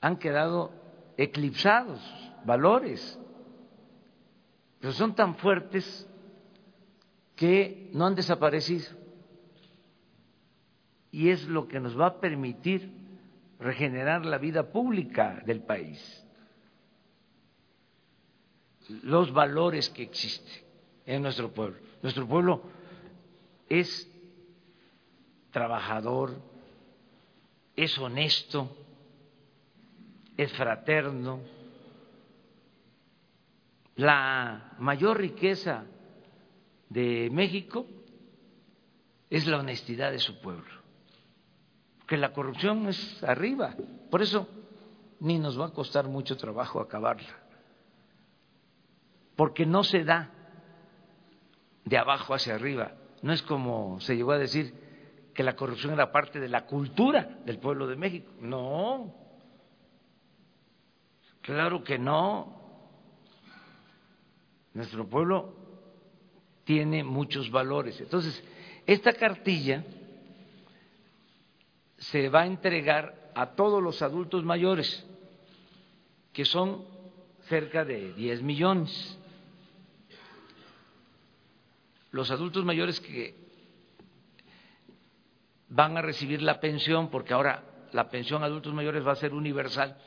han quedado eclipsados valores, pero son tan fuertes que no han desaparecido. Y es lo que nos va a permitir regenerar la vida pública del país, los valores que existen en nuestro pueblo. Nuestro pueblo es trabajador, es honesto, es fraterno. La mayor riqueza de México es la honestidad de su pueblo, que la corrupción es arriba, por eso ni nos va a costar mucho trabajo acabarla, porque no se da de abajo hacia arriba, no es como se llegó a decir que la corrupción era parte de la cultura del pueblo de México, no, claro que no, nuestro pueblo tiene muchos valores. Entonces, esta cartilla se va a entregar a todos los adultos mayores, que son cerca de 10 millones. Los adultos mayores que van a recibir la pensión, porque ahora la pensión a adultos mayores va a ser universal,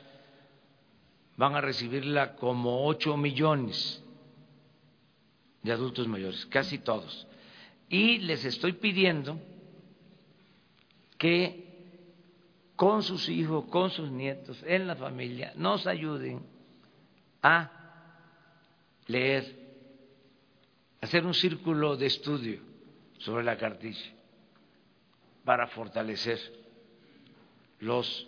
van a recibirla como 8 millones de adultos mayores, casi todos. Y les estoy pidiendo que con sus hijos, con sus nietos, en la familia, nos ayuden a leer, hacer un círculo de estudio sobre la cartilla para fortalecer los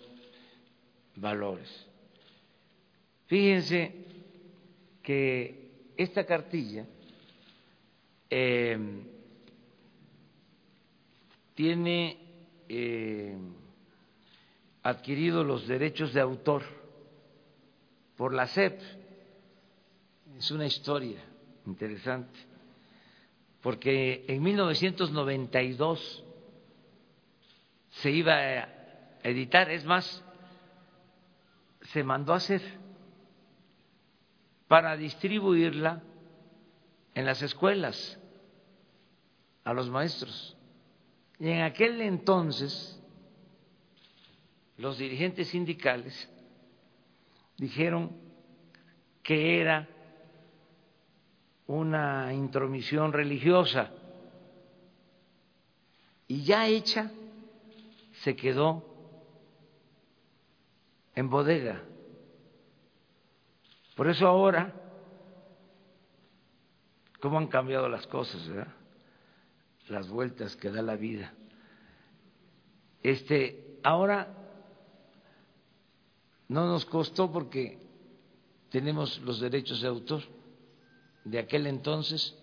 valores. Fíjense que esta cartilla eh, tiene eh, adquirido los derechos de autor por la SEP. Es una historia interesante, porque en 1992 se iba a editar, es más, se mandó a hacer para distribuirla en las escuelas a los maestros. Y en aquel entonces los dirigentes sindicales dijeron que era una intromisión religiosa y ya hecha se quedó en bodega. Por eso ahora, ¿cómo han cambiado las cosas, verdad? Las vueltas que da la vida. Este, ahora no nos costó porque tenemos los derechos de autor de aquel entonces.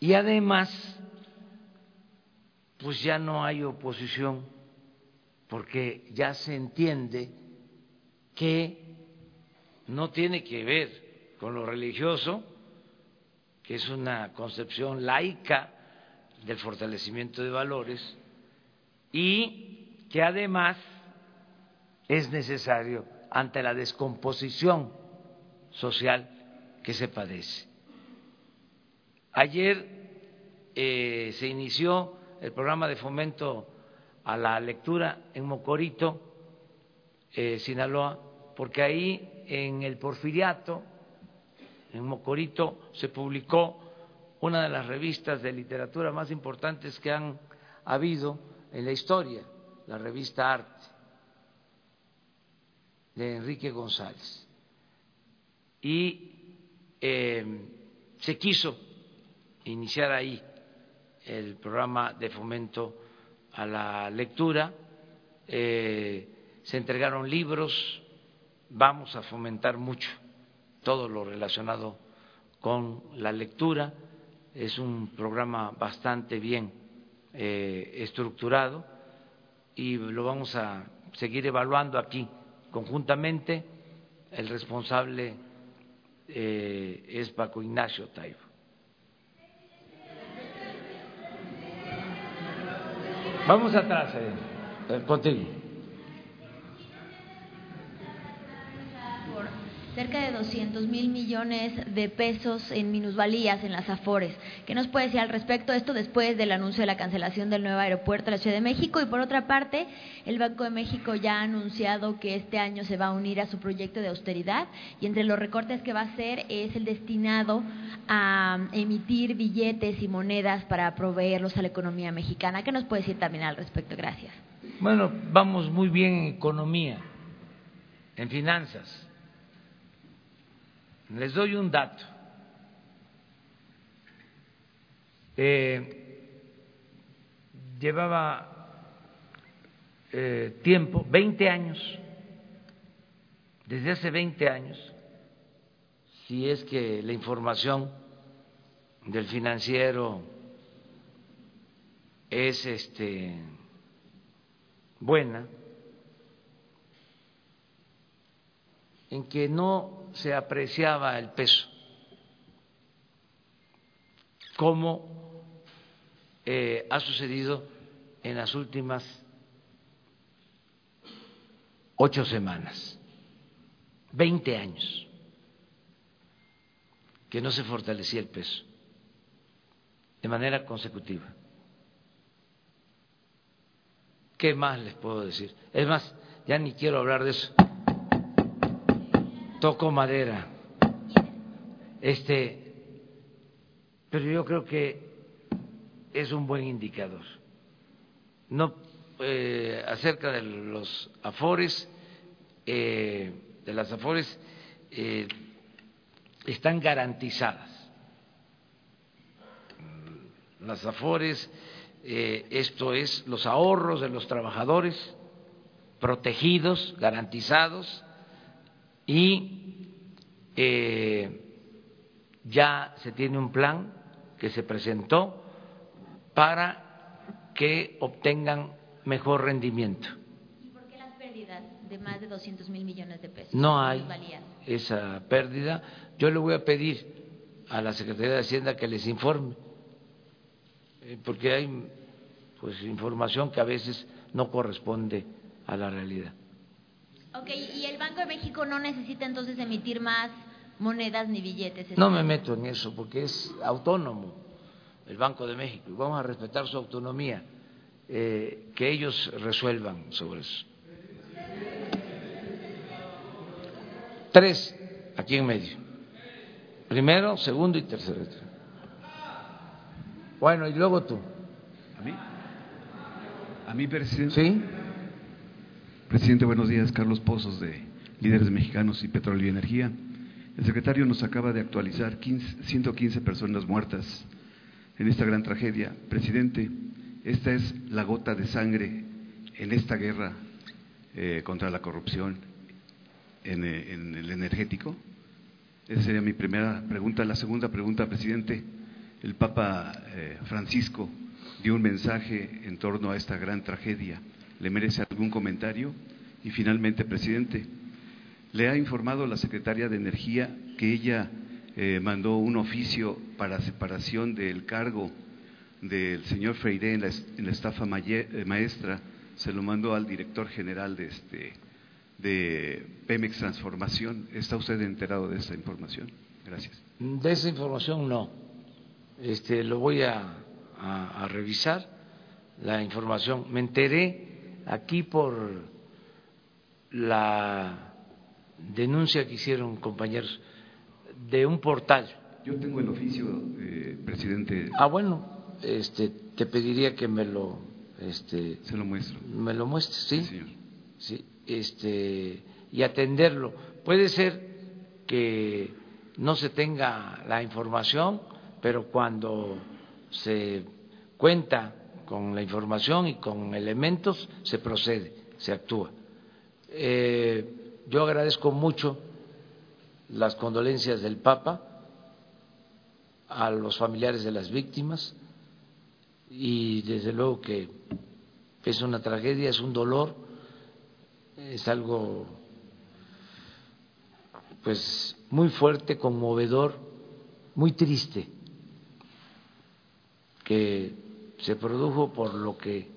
Y además pues ya no hay oposición porque ya se entiende que no tiene que ver con lo religioso, que es una concepción laica del fortalecimiento de valores, y que además es necesario ante la descomposición social que se padece. Ayer eh, se inició el programa de fomento a la lectura en Mocorito, eh, Sinaloa, porque ahí en el Porfiriato, en Mocorito, se publicó una de las revistas de literatura más importantes que han habido en la historia, la revista Arte, de Enrique González. Y eh, se quiso iniciar ahí el programa de fomento a la lectura, eh, se entregaron libros, vamos a fomentar mucho todo lo relacionado con la lectura, es un programa bastante bien eh, estructurado y lo vamos a seguir evaluando aquí conjuntamente. El responsable eh, es Paco Ignacio Taibo. Vamos atrás, eh, contigo. Cerca de 200 mil millones de pesos en minusvalías en las Afores. ¿Qué nos puede decir al respecto esto después del anuncio de la cancelación del nuevo aeropuerto de la Ciudad de México? Y por otra parte, el Banco de México ya ha anunciado que este año se va a unir a su proyecto de austeridad y entre los recortes que va a hacer es el destinado a emitir billetes y monedas para proveerlos a la economía mexicana. ¿Qué nos puede decir también al respecto? Gracias. Bueno, vamos muy bien en economía, en finanzas les doy un dato. Eh, llevaba eh, tiempo, 20 años, desde hace 20 años, si es que la información del financiero es este buena, en que no se apreciaba el peso, como eh, ha sucedido en las últimas ocho semanas, veinte años, que no se fortalecía el peso de manera consecutiva. ¿Qué más les puedo decir? Es más, ya ni quiero hablar de eso toco madera. Este, pero yo creo que es un buen indicador. No eh, acerca de los afores, eh, de las afores eh, están garantizadas. Las afores, esto es los ahorros de los trabajadores protegidos, garantizados y eh, ya se tiene un plan que se presentó para que obtengan mejor rendimiento. ¿Y por qué las pérdidas de más de 200 mil millones de pesos? No hay esa pérdida. Yo le voy a pedir a la Secretaría de Hacienda que les informe, eh, porque hay pues información que a veces no corresponde a la realidad. Ok, ¿y el Banco de México no necesita entonces emitir más monedas ni billetes? No me meto en eso porque es autónomo el Banco de México y vamos a respetar su autonomía, eh, que ellos resuelvan sobre eso. Tres, aquí en medio. Primero, segundo y tercero. Bueno, y luego tú. ¿A mí? ¿A mí, presidente? Sí. Presidente, buenos días. Carlos Pozos, de Líderes Mexicanos y Petróleo y Energía. El secretario nos acaba de actualizar 15, 115 personas muertas en esta gran tragedia. Presidente, esta es la gota de sangre en esta guerra eh, contra la corrupción en, eh, en, el energético. Esa sería mi primera pregunta. La segunda pregunta, presidente. El Papa eh, Francisco dio un mensaje en torno a esta gran tragedia. ¿Le merece algún comentario? Y finalmente, presidente, le ha informado la secretaria de Energía que ella eh, mandó un oficio para separación del cargo del señor Freire en la, estafa eh, maestra, se lo mandó al director general de, este, de Pemex Transformación. ¿Está usted enterado de esta información? Gracias. De esa información no. Este, lo voy a, a revisar, la información. Me enteré aquí por la denuncia que hicieron compañeros de un portal. Yo tengo el oficio, eh, presidente. Ah, bueno, este, te pediría que me lo, este, se lo muestro. Me lo muestres, sí, sí, sí, este, y atenderlo. Puede ser que no se tenga la información, pero cuando se cuenta con la información y con elementos, se procede, se actúa. Eh, yo agradezco mucho las condolencias del Papa a los familiares de las víctimas y desde luego que es una tragedia, es un dolor, es algo pues muy fuerte, conmovedor, muy triste que se produjo por lo que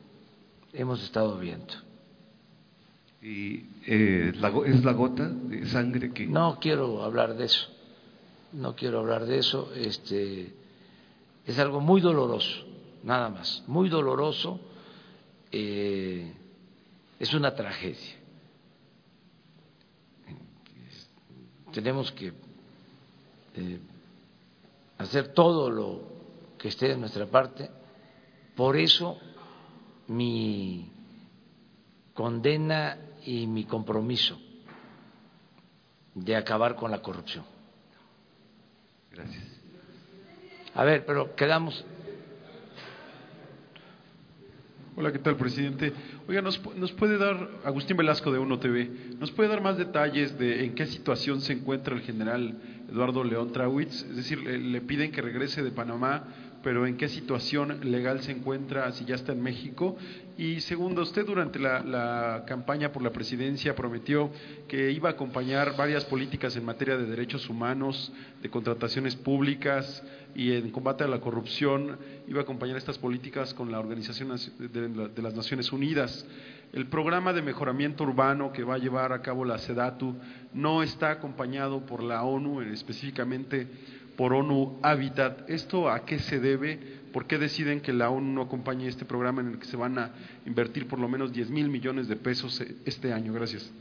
hemos estado viendo. Y eh, la, es la gota de sangre que no quiero hablar de eso. No quiero hablar de eso. Este es algo muy doloroso nada más. Muy doloroso eh, es una tragedia. Tenemos que eh, hacer todo lo que esté de nuestra parte por eso mi condena y mi compromiso de acabar con la corrupción. Gracias. A ver, pero quedamos. Hola, ¿qué tal, presidente? Oiga, ¿nos, ¿nos, puede dar, Agustín Velasco de UNO TV, ¿nos puede dar más detalles de en qué situación se encuentra el general Eduardo León Trawitz? Es decir, le, le piden que regrese de Panamá pero en qué situación legal se encuentra, si ya está en México. Y segundo, usted durante la, campaña por la presidencia prometió que iba a acompañar varias políticas en materia de derechos humanos, de contrataciones públicas y en combate a la corrupción. Iba a acompañar estas políticas con la Organización de, de las Naciones Unidas. El programa de mejoramiento urbano que va a llevar a cabo la SEDATU no está acompañado por la ONU, específicamente por ONU Habitat. ¿Esto a qué se debe? ¿Por qué deciden que la ONU no acompañe este programa en el que se van a invertir por lo menos 10 mil millones de pesos este año? Gracias.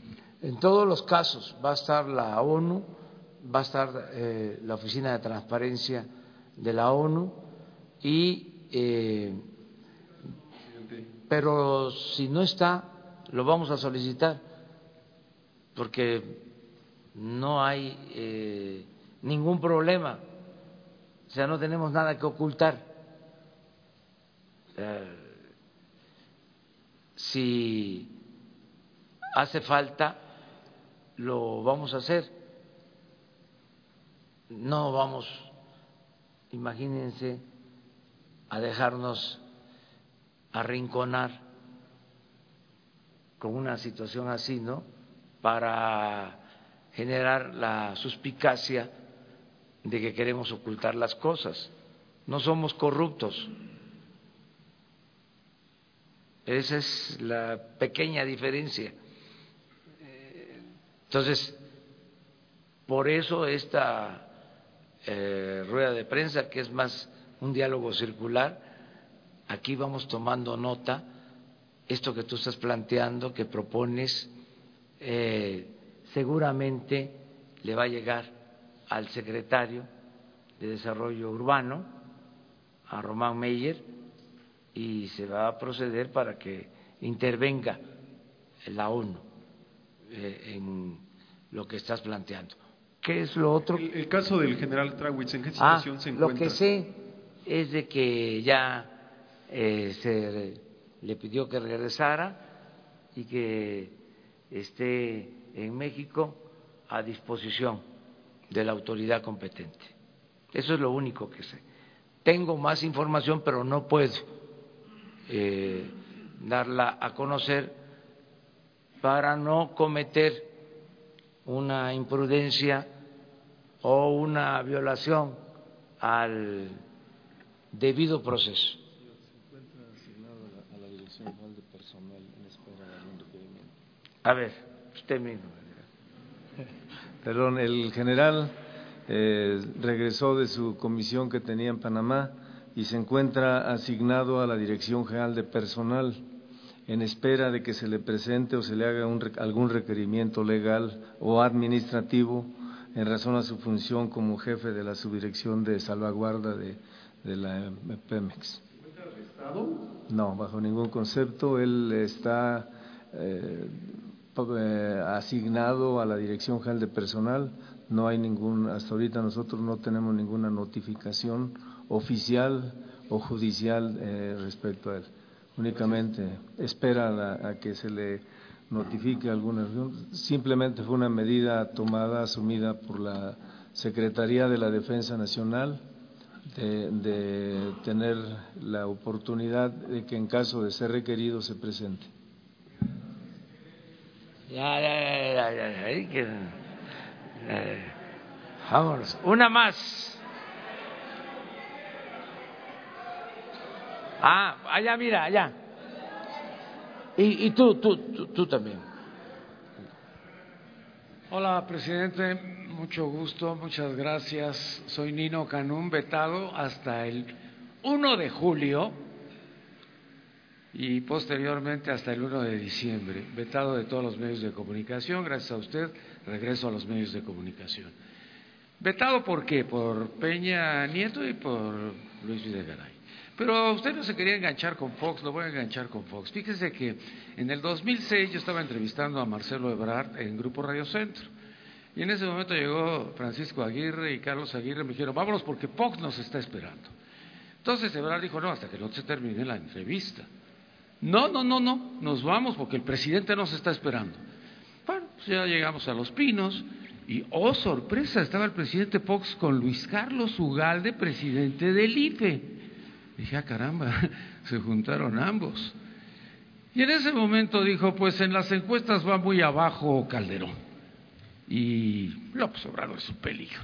En todos los casos va a estar la ONU, va a estar eh, la Oficina de Transparencia de la ONU y eh, pero si no está lo vamos a solicitar porque no hay eh, ningún problema o sea, no tenemos nada que ocultar. si hace falta, lo vamos a hacer. No vamos, imagínense, a dejarnos arrinconar con una situación así, ¿no? Para generar la suspicacia de que queremos ocultar las cosas. No somos corruptos. Esa es la pequeña diferencia. Entonces, por eso esta eh, rueda de prensa, que es más un diálogo circular, aquí vamos tomando nota, esto que tú estás planteando, que propones, eh, seguramente le va a llegar al secretario de Desarrollo Urbano, a Román Meyer, y se va a proceder para que intervenga la ONU eh, en lo que estás planteando. ¿Qué es lo otro? El, caso del general Trawitz, ¿en qué ah, situación se encuentra? Lo que sé es de que ya eh, se le pidió que regresara y que esté en México a disposición de la autoridad competente. Eso es lo único que sé. Tengo más información, pero no puedo eh, darla a conocer para no cometer una imprudencia o una violación al debido proceso. A ver, usted mismo. Perdón, el general eh, regresó de su comisión que tenía en Panamá y se encuentra asignado a la Dirección General de Personal en espera de que se le presente o se le haga algún requerimiento legal o administrativo en razón a su función como jefe de la subdirección de salvaguarda de, la Pemex. arrestado? No, bajo ningún concepto. Él está eh, eh, asignado a la Dirección General de Personal. No hay ningún, hasta ahorita nosotros no tenemos ninguna notificación oficial o judicial eh, respecto a él. Únicamente espera a, que se le notifique alguna. Simplemente fue una medida tomada, asumida por la Secretaría de la Defensa Nacional de, de tener la oportunidad de que en caso de ser requerido se presente. Ya, ya, ya, ya, ya, que, eh, vámonos. Una más. Ah, allá, mira, allá. Y, y tú, tú, tú, tú también. Hola, presidente. Mucho gusto, muchas gracias. Soy Nino Canún, vetado hasta el 1 de julio y posteriormente hasta el 1 de diciembre, vetado de todos los medios de comunicación, gracias a usted regreso a los medios de comunicación. Vetado por qué? Por Peña Nieto y por Luis Videgaray. Pero usted no se quería enganchar con Fox, lo voy a enganchar con Fox. Fíjese que en el 2006 yo estaba entrevistando a Marcelo Ebrard en Grupo Radio Centro. Y en ese momento llegó Francisco Aguirre y Carlos Aguirre me dijeron, vámonos porque Fox nos está esperando. Entonces Ebrard dijo, no, hasta que no se termine la entrevista. No, no, no, no, nos vamos porque el presidente nos está esperando. Bueno, pues ya llegamos a Los Pinos y, oh sorpresa, estaba el presidente Fox con Luis Carlos Ugalde, presidente del IFE. Dije, ah, caramba, se juntaron ambos. Y en ese momento dijo, pues en las encuestas va muy abajo Calderón. Y López Obrador es un peligro.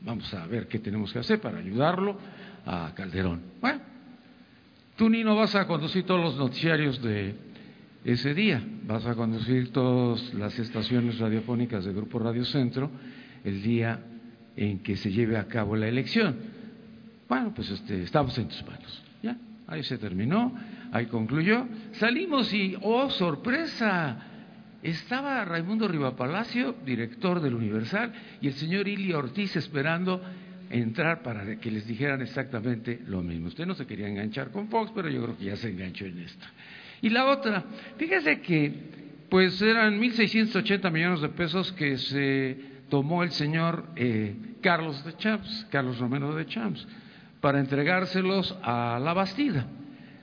Vamos a ver qué tenemos que hacer para ayudarlo a Calderón. Bueno, Tú, Nino, vas a conducir todos los noticiarios de ese día, vas a conducir todas las estaciones radiofónicas del Grupo Radio Centro el día en que se lleve a cabo la elección. Bueno, pues este, estamos en tus manos. Ya, ahí se terminó, ahí concluyó. Salimos y, oh, sorpresa, estaba Raimundo Rivapalacio, director del Universal, y el señor Ili Ortiz esperando entrar para que les dijeran exactamente lo mismo. Usted no se quería enganchar con Fox, pero yo creo que ya se enganchó en esto. Y la otra, fíjese que pues eran 1.680 millones de pesos que se tomó el señor eh, Carlos de Champs, Carlos Romero de Champs, para entregárselos a la Bastida.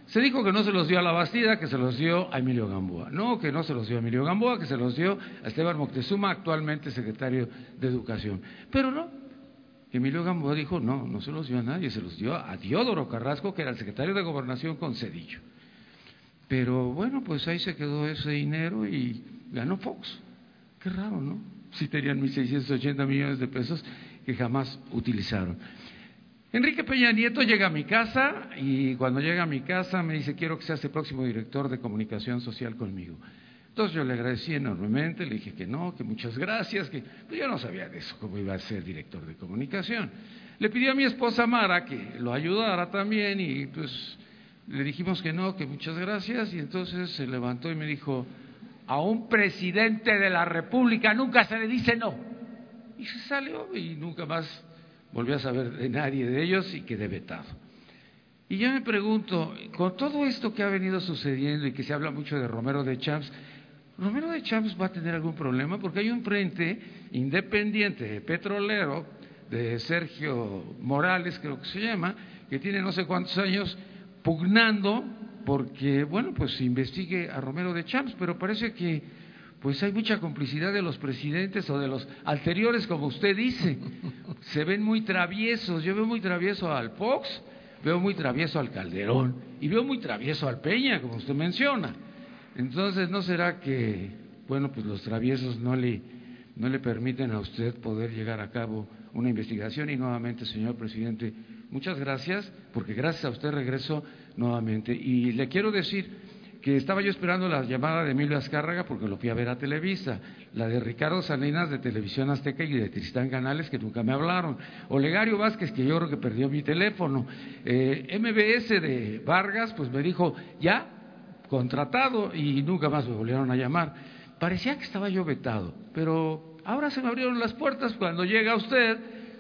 Se dijo que no se los dio a la Bastida, que se los dio a Emilio Gamboa. No, que no se los dio a Emilio Gamboa, que se los dio a Esteban Moctezuma, actualmente secretario de Educación. Pero no, Emilio Gamboa dijo, no, no se los dio a nadie, se los dio a Diodoro Carrasco, que era el secretario de Gobernación con Cedillo. Pero bueno, pues ahí se quedó ese dinero y ganó Fox. Qué raro, ¿no? Si tenían 1.680 millones de pesos que jamás utilizaron. Enrique Peña Nieto llega a mi casa y cuando llega a mi casa me dice, quiero que seas el próximo director de comunicación social conmigo. Entonces yo le agradecí enormemente, le dije que no, que muchas gracias, que pues yo no sabía de eso, cómo iba a ser director de comunicación. Le pidió a mi esposa Mara que lo ayudara también y pues le dijimos que no, que muchas gracias y entonces se levantó y me dijo, a un presidente de la República nunca se le dice no. y se salió y nunca más volvió a saber de nadie de ellos y quedé vetado. Y yo me pregunto, con todo esto que ha venido sucediendo y que se habla mucho de Romero de Champs, ¿Romero de Champs va a tener algún problema? Porque hay un frente independiente petrolero de Sergio Morales, creo que se llama, que tiene no sé cuántos años pugnando porque, bueno, pues investigue a Romero de Champs, pero parece que pues hay mucha complicidad de los presidentes o de los anteriores, como usted dice. Se ven muy traviesos. Yo veo muy travieso al Fox, veo muy travieso al Calderón y veo muy travieso al Peña, como usted menciona. Entonces, ¿no será que, bueno, pues los traviesos no le, no le permiten a usted poder llegar a cabo una investigación? Y nuevamente, señor presidente, muchas gracias, porque gracias a usted regreso nuevamente. Y le quiero decir que estaba yo esperando la llamada de Emilio Azcárraga porque lo fui a ver a Televisa, la de Ricardo Salinas de Televisión Azteca y de Tristán Canales que nunca me hablaron, Olegario Vázquez que yo creo que perdió mi teléfono, eh, MBS de Vargas pues me dijo ya contratado y nunca más me volvieron a llamar. Parecía que estaba yo vetado, pero ahora se me abrieron las puertas cuando llega usted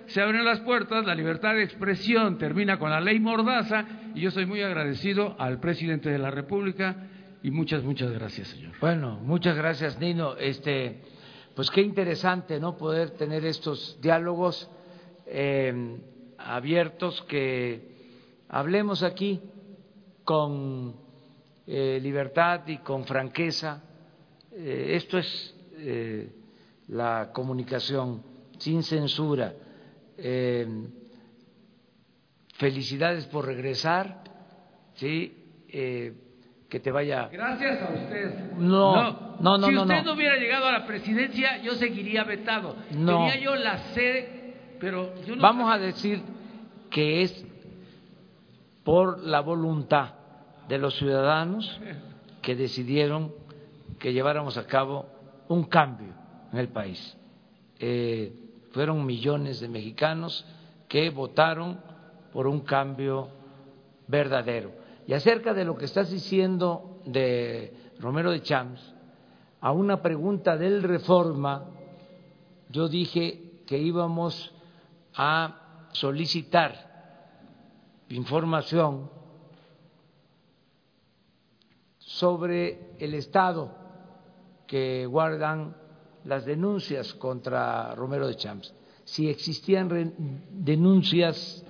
se abren las puertas, la libertad de expresión termina con la ley Mordaza y yo soy muy agradecido al presidente de la República y muchas, muchas gracias, señor. Bueno, muchas gracias, Nino. Este, pues qué interesante, ¿no? Poder tener estos diálogos eh, abiertos, que hablemos aquí con eh, libertad y con franqueza. Eh, esto es la comunicación sin censura eh, felicidades por regresar, sí, eh, que te vaya. Gracias a usted. No, no, no, Si no. usted no, hubiera llegado a la presidencia, yo seguiría vetado. No. Tenía yo la sede, pero yo no Vamos a decir que es por la voluntad de los ciudadanos que decidieron que lleváramos a cabo un cambio en el país. Eh, fueron millones de mexicanos que votaron por un cambio verdadero. Y acerca de lo que estás diciendo de Romero de Champs, a una pregunta del Reforma, yo dije que íbamos a solicitar información sobre el estado que guardan las denuncias contra Romero de Champs, si existían denuncias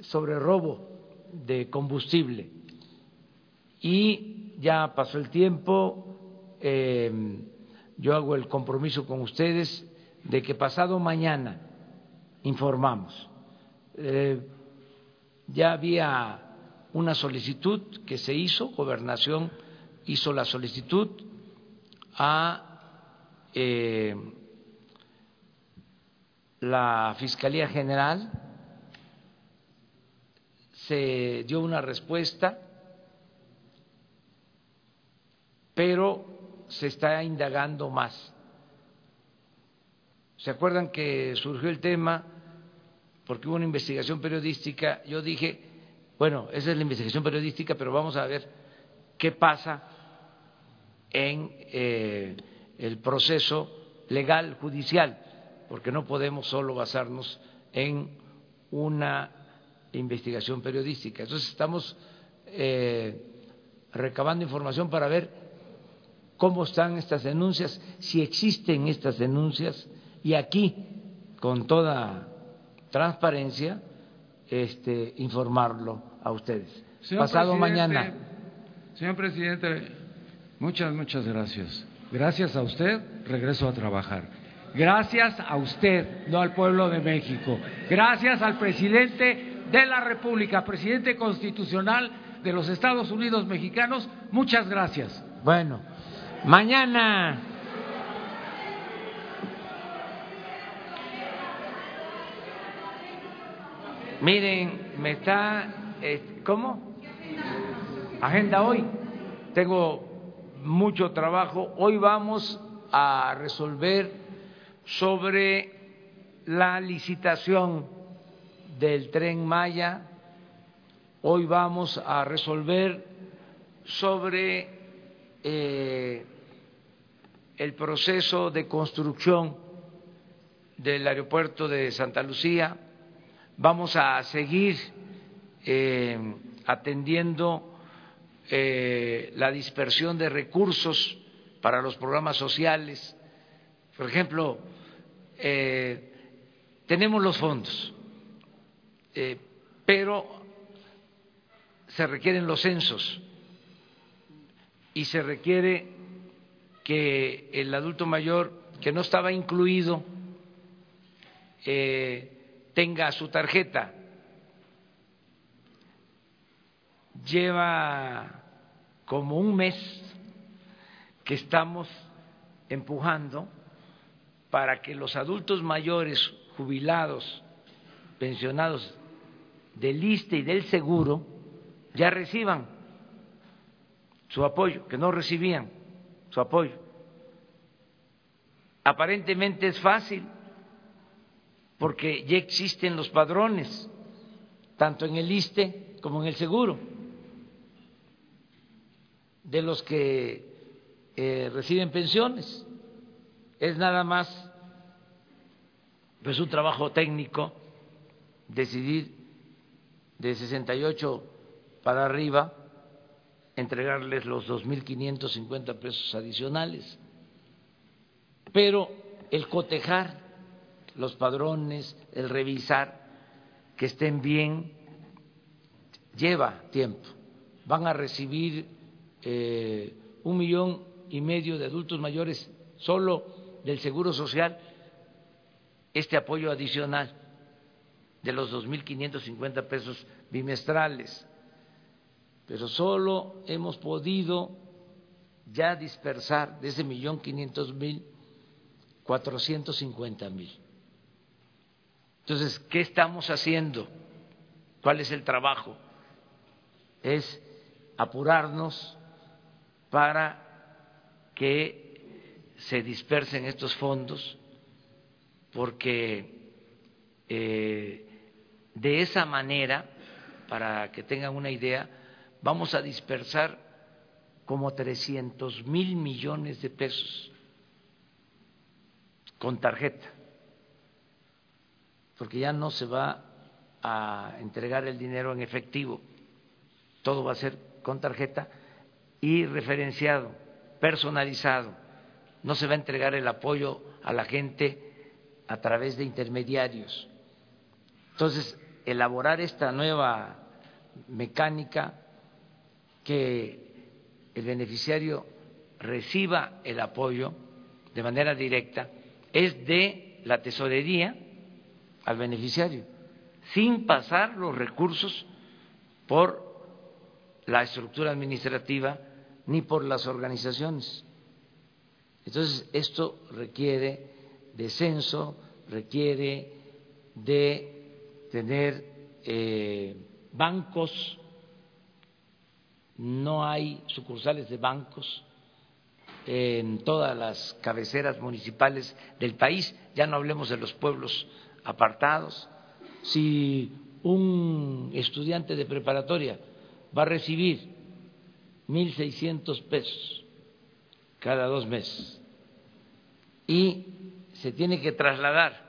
sobre robo de combustible. Y ya pasó el tiempo, eh, yo hago el compromiso con ustedes de que pasado mañana informamos. Eh, ya había una solicitud que se hizo, gobernación hizo la solicitud a eh, la Fiscalía General se dio una respuesta, pero se está indagando más. ¿Se acuerdan que surgió el tema porque hubo una investigación periodística? Yo dije, bueno, esa es la investigación periodística, pero vamos a ver qué pasa en eh, el proceso legal judicial, porque no podemos solo basarnos en una investigación periodística. Entonces estamos eh, recabando información para ver cómo están estas denuncias, si existen estas denuncias y aquí, con toda transparencia, este, informarlo a ustedes. Señor Pasado mañana. Señor presidente, muchas, muchas gracias. Gracias a usted, regreso a trabajar. Gracias a usted, no al pueblo de México. Gracias al presidente de la República, presidente constitucional de los Estados Unidos mexicanos. Muchas gracias. Bueno, mañana. Miren, me está, eh, ¿cómo? Agenda hoy. Tengo mucho trabajo. Hoy vamos a resolver sobre la licitación del tren Maya. Hoy vamos a resolver sobre eh, el proceso de construcción del aeropuerto de Santa Lucía. Vamos a seguir eh, atendiendo eh, la dispersión de recursos para los programas sociales. Por ejemplo, eh, tenemos los fondos, pero se requieren los censos y se requiere que el adulto mayor que no estaba incluido eh, tenga su tarjeta. Lleva como un mes que estamos empujando para que los adultos mayores jubilados, pensionados del ISTE y del seguro ya reciban su apoyo, que no recibían su apoyo. Aparentemente es fácil, porque ya existen los padrones, tanto en el ISTE como en el seguro, de los que eh, reciben pensiones. Es nada más pues un trabajo técnico decidir de 68 para arriba entregarles los 2.550 pesos adicionales. Pero el cotejar los padrones, el revisar que estén bien, lleva tiempo. Van a recibir eh, un millón y medio de adultos mayores solo del Seguro Social este apoyo adicional de los 2.550 pesos bimestrales. Pero solo hemos podido ya dispersar de ese millón quinientos mil cuatrocientos cincuenta mil. Entonces, ¿qué estamos haciendo? ¿Cuál es el trabajo? Es apurarnos para que se dispersen estos fondos, porque eh, de esa manera, para que tengan una idea, vamos a dispersar como 300 mil millones de pesos con tarjeta porque ya no se va a entregar el dinero en efectivo, todo va a ser con tarjeta y referenciado, personalizado. No se va a entregar el apoyo a la gente a través de intermediarios. Entonces, elaborar esta nueva mecánica que el beneficiario reciba el apoyo de manera directa es de la tesorería al beneficiario, sin pasar los recursos por la estructura administrativa ni por las organizaciones. Entonces, esto requiere de censo, requiere de tener eh, bancos, no hay sucursales de bancos en todas las cabeceras municipales del país, ya no hablemos de los pueblos apartados. Si un estudiante de preparatoria va a recibir 1.600 pesos cada dos meses y se tiene que trasladar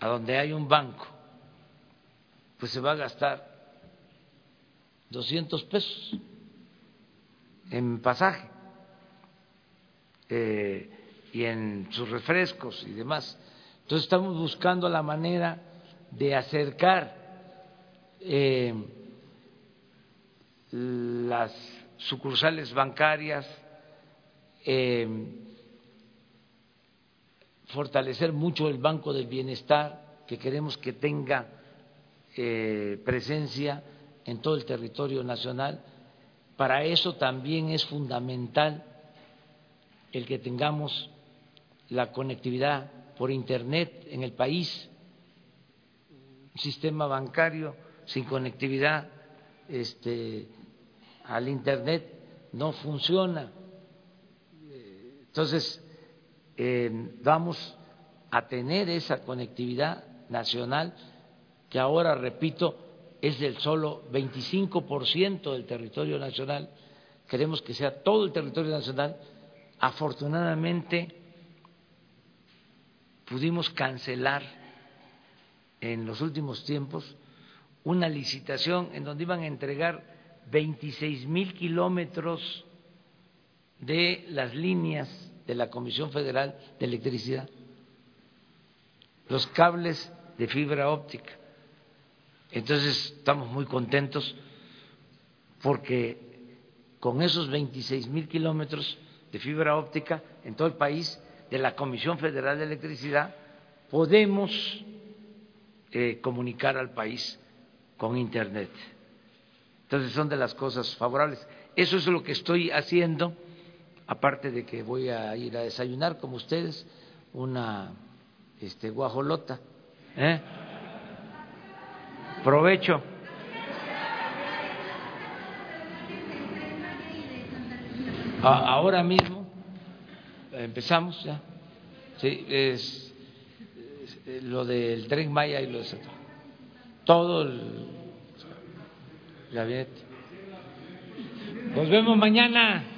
a donde hay un banco, pues se va a gastar 200 pesos en pasaje eh, y en sus refrescos y demás. Entonces estamos buscando la manera de acercar eh, las sucursales bancarias, eh, fortalecer mucho el Banco del Bienestar, que queremos que tenga eh, presencia en todo el territorio nacional. Para eso también es fundamental el que tengamos la conectividad por Internet en el país, un sistema bancario sin conectividad este, al Internet no funciona. Entonces, eh, vamos a tener esa conectividad nacional que ahora, repito, es del solo 25% del territorio nacional. Queremos que sea todo el territorio nacional. Afortunadamente, pudimos cancelar en los últimos tiempos una licitación en donde iban a entregar 26 mil kilómetros de las líneas de la Comisión Federal de Electricidad, los cables de fibra óptica. Entonces estamos muy contentos porque con esos 26 mil kilómetros de fibra óptica en todo el país de la Comisión Federal de Electricidad podemos eh, comunicar al país con Internet. Entonces son de las cosas favorables. Eso es lo que estoy haciendo, aparte de que voy a ir a desayunar como ustedes, una este, guajolota. ¿eh? Provecho. ahora mismo empezamos ya. Sí, es, lo del tren Maya y lo de todo el gabinete. Nos vemos mañana.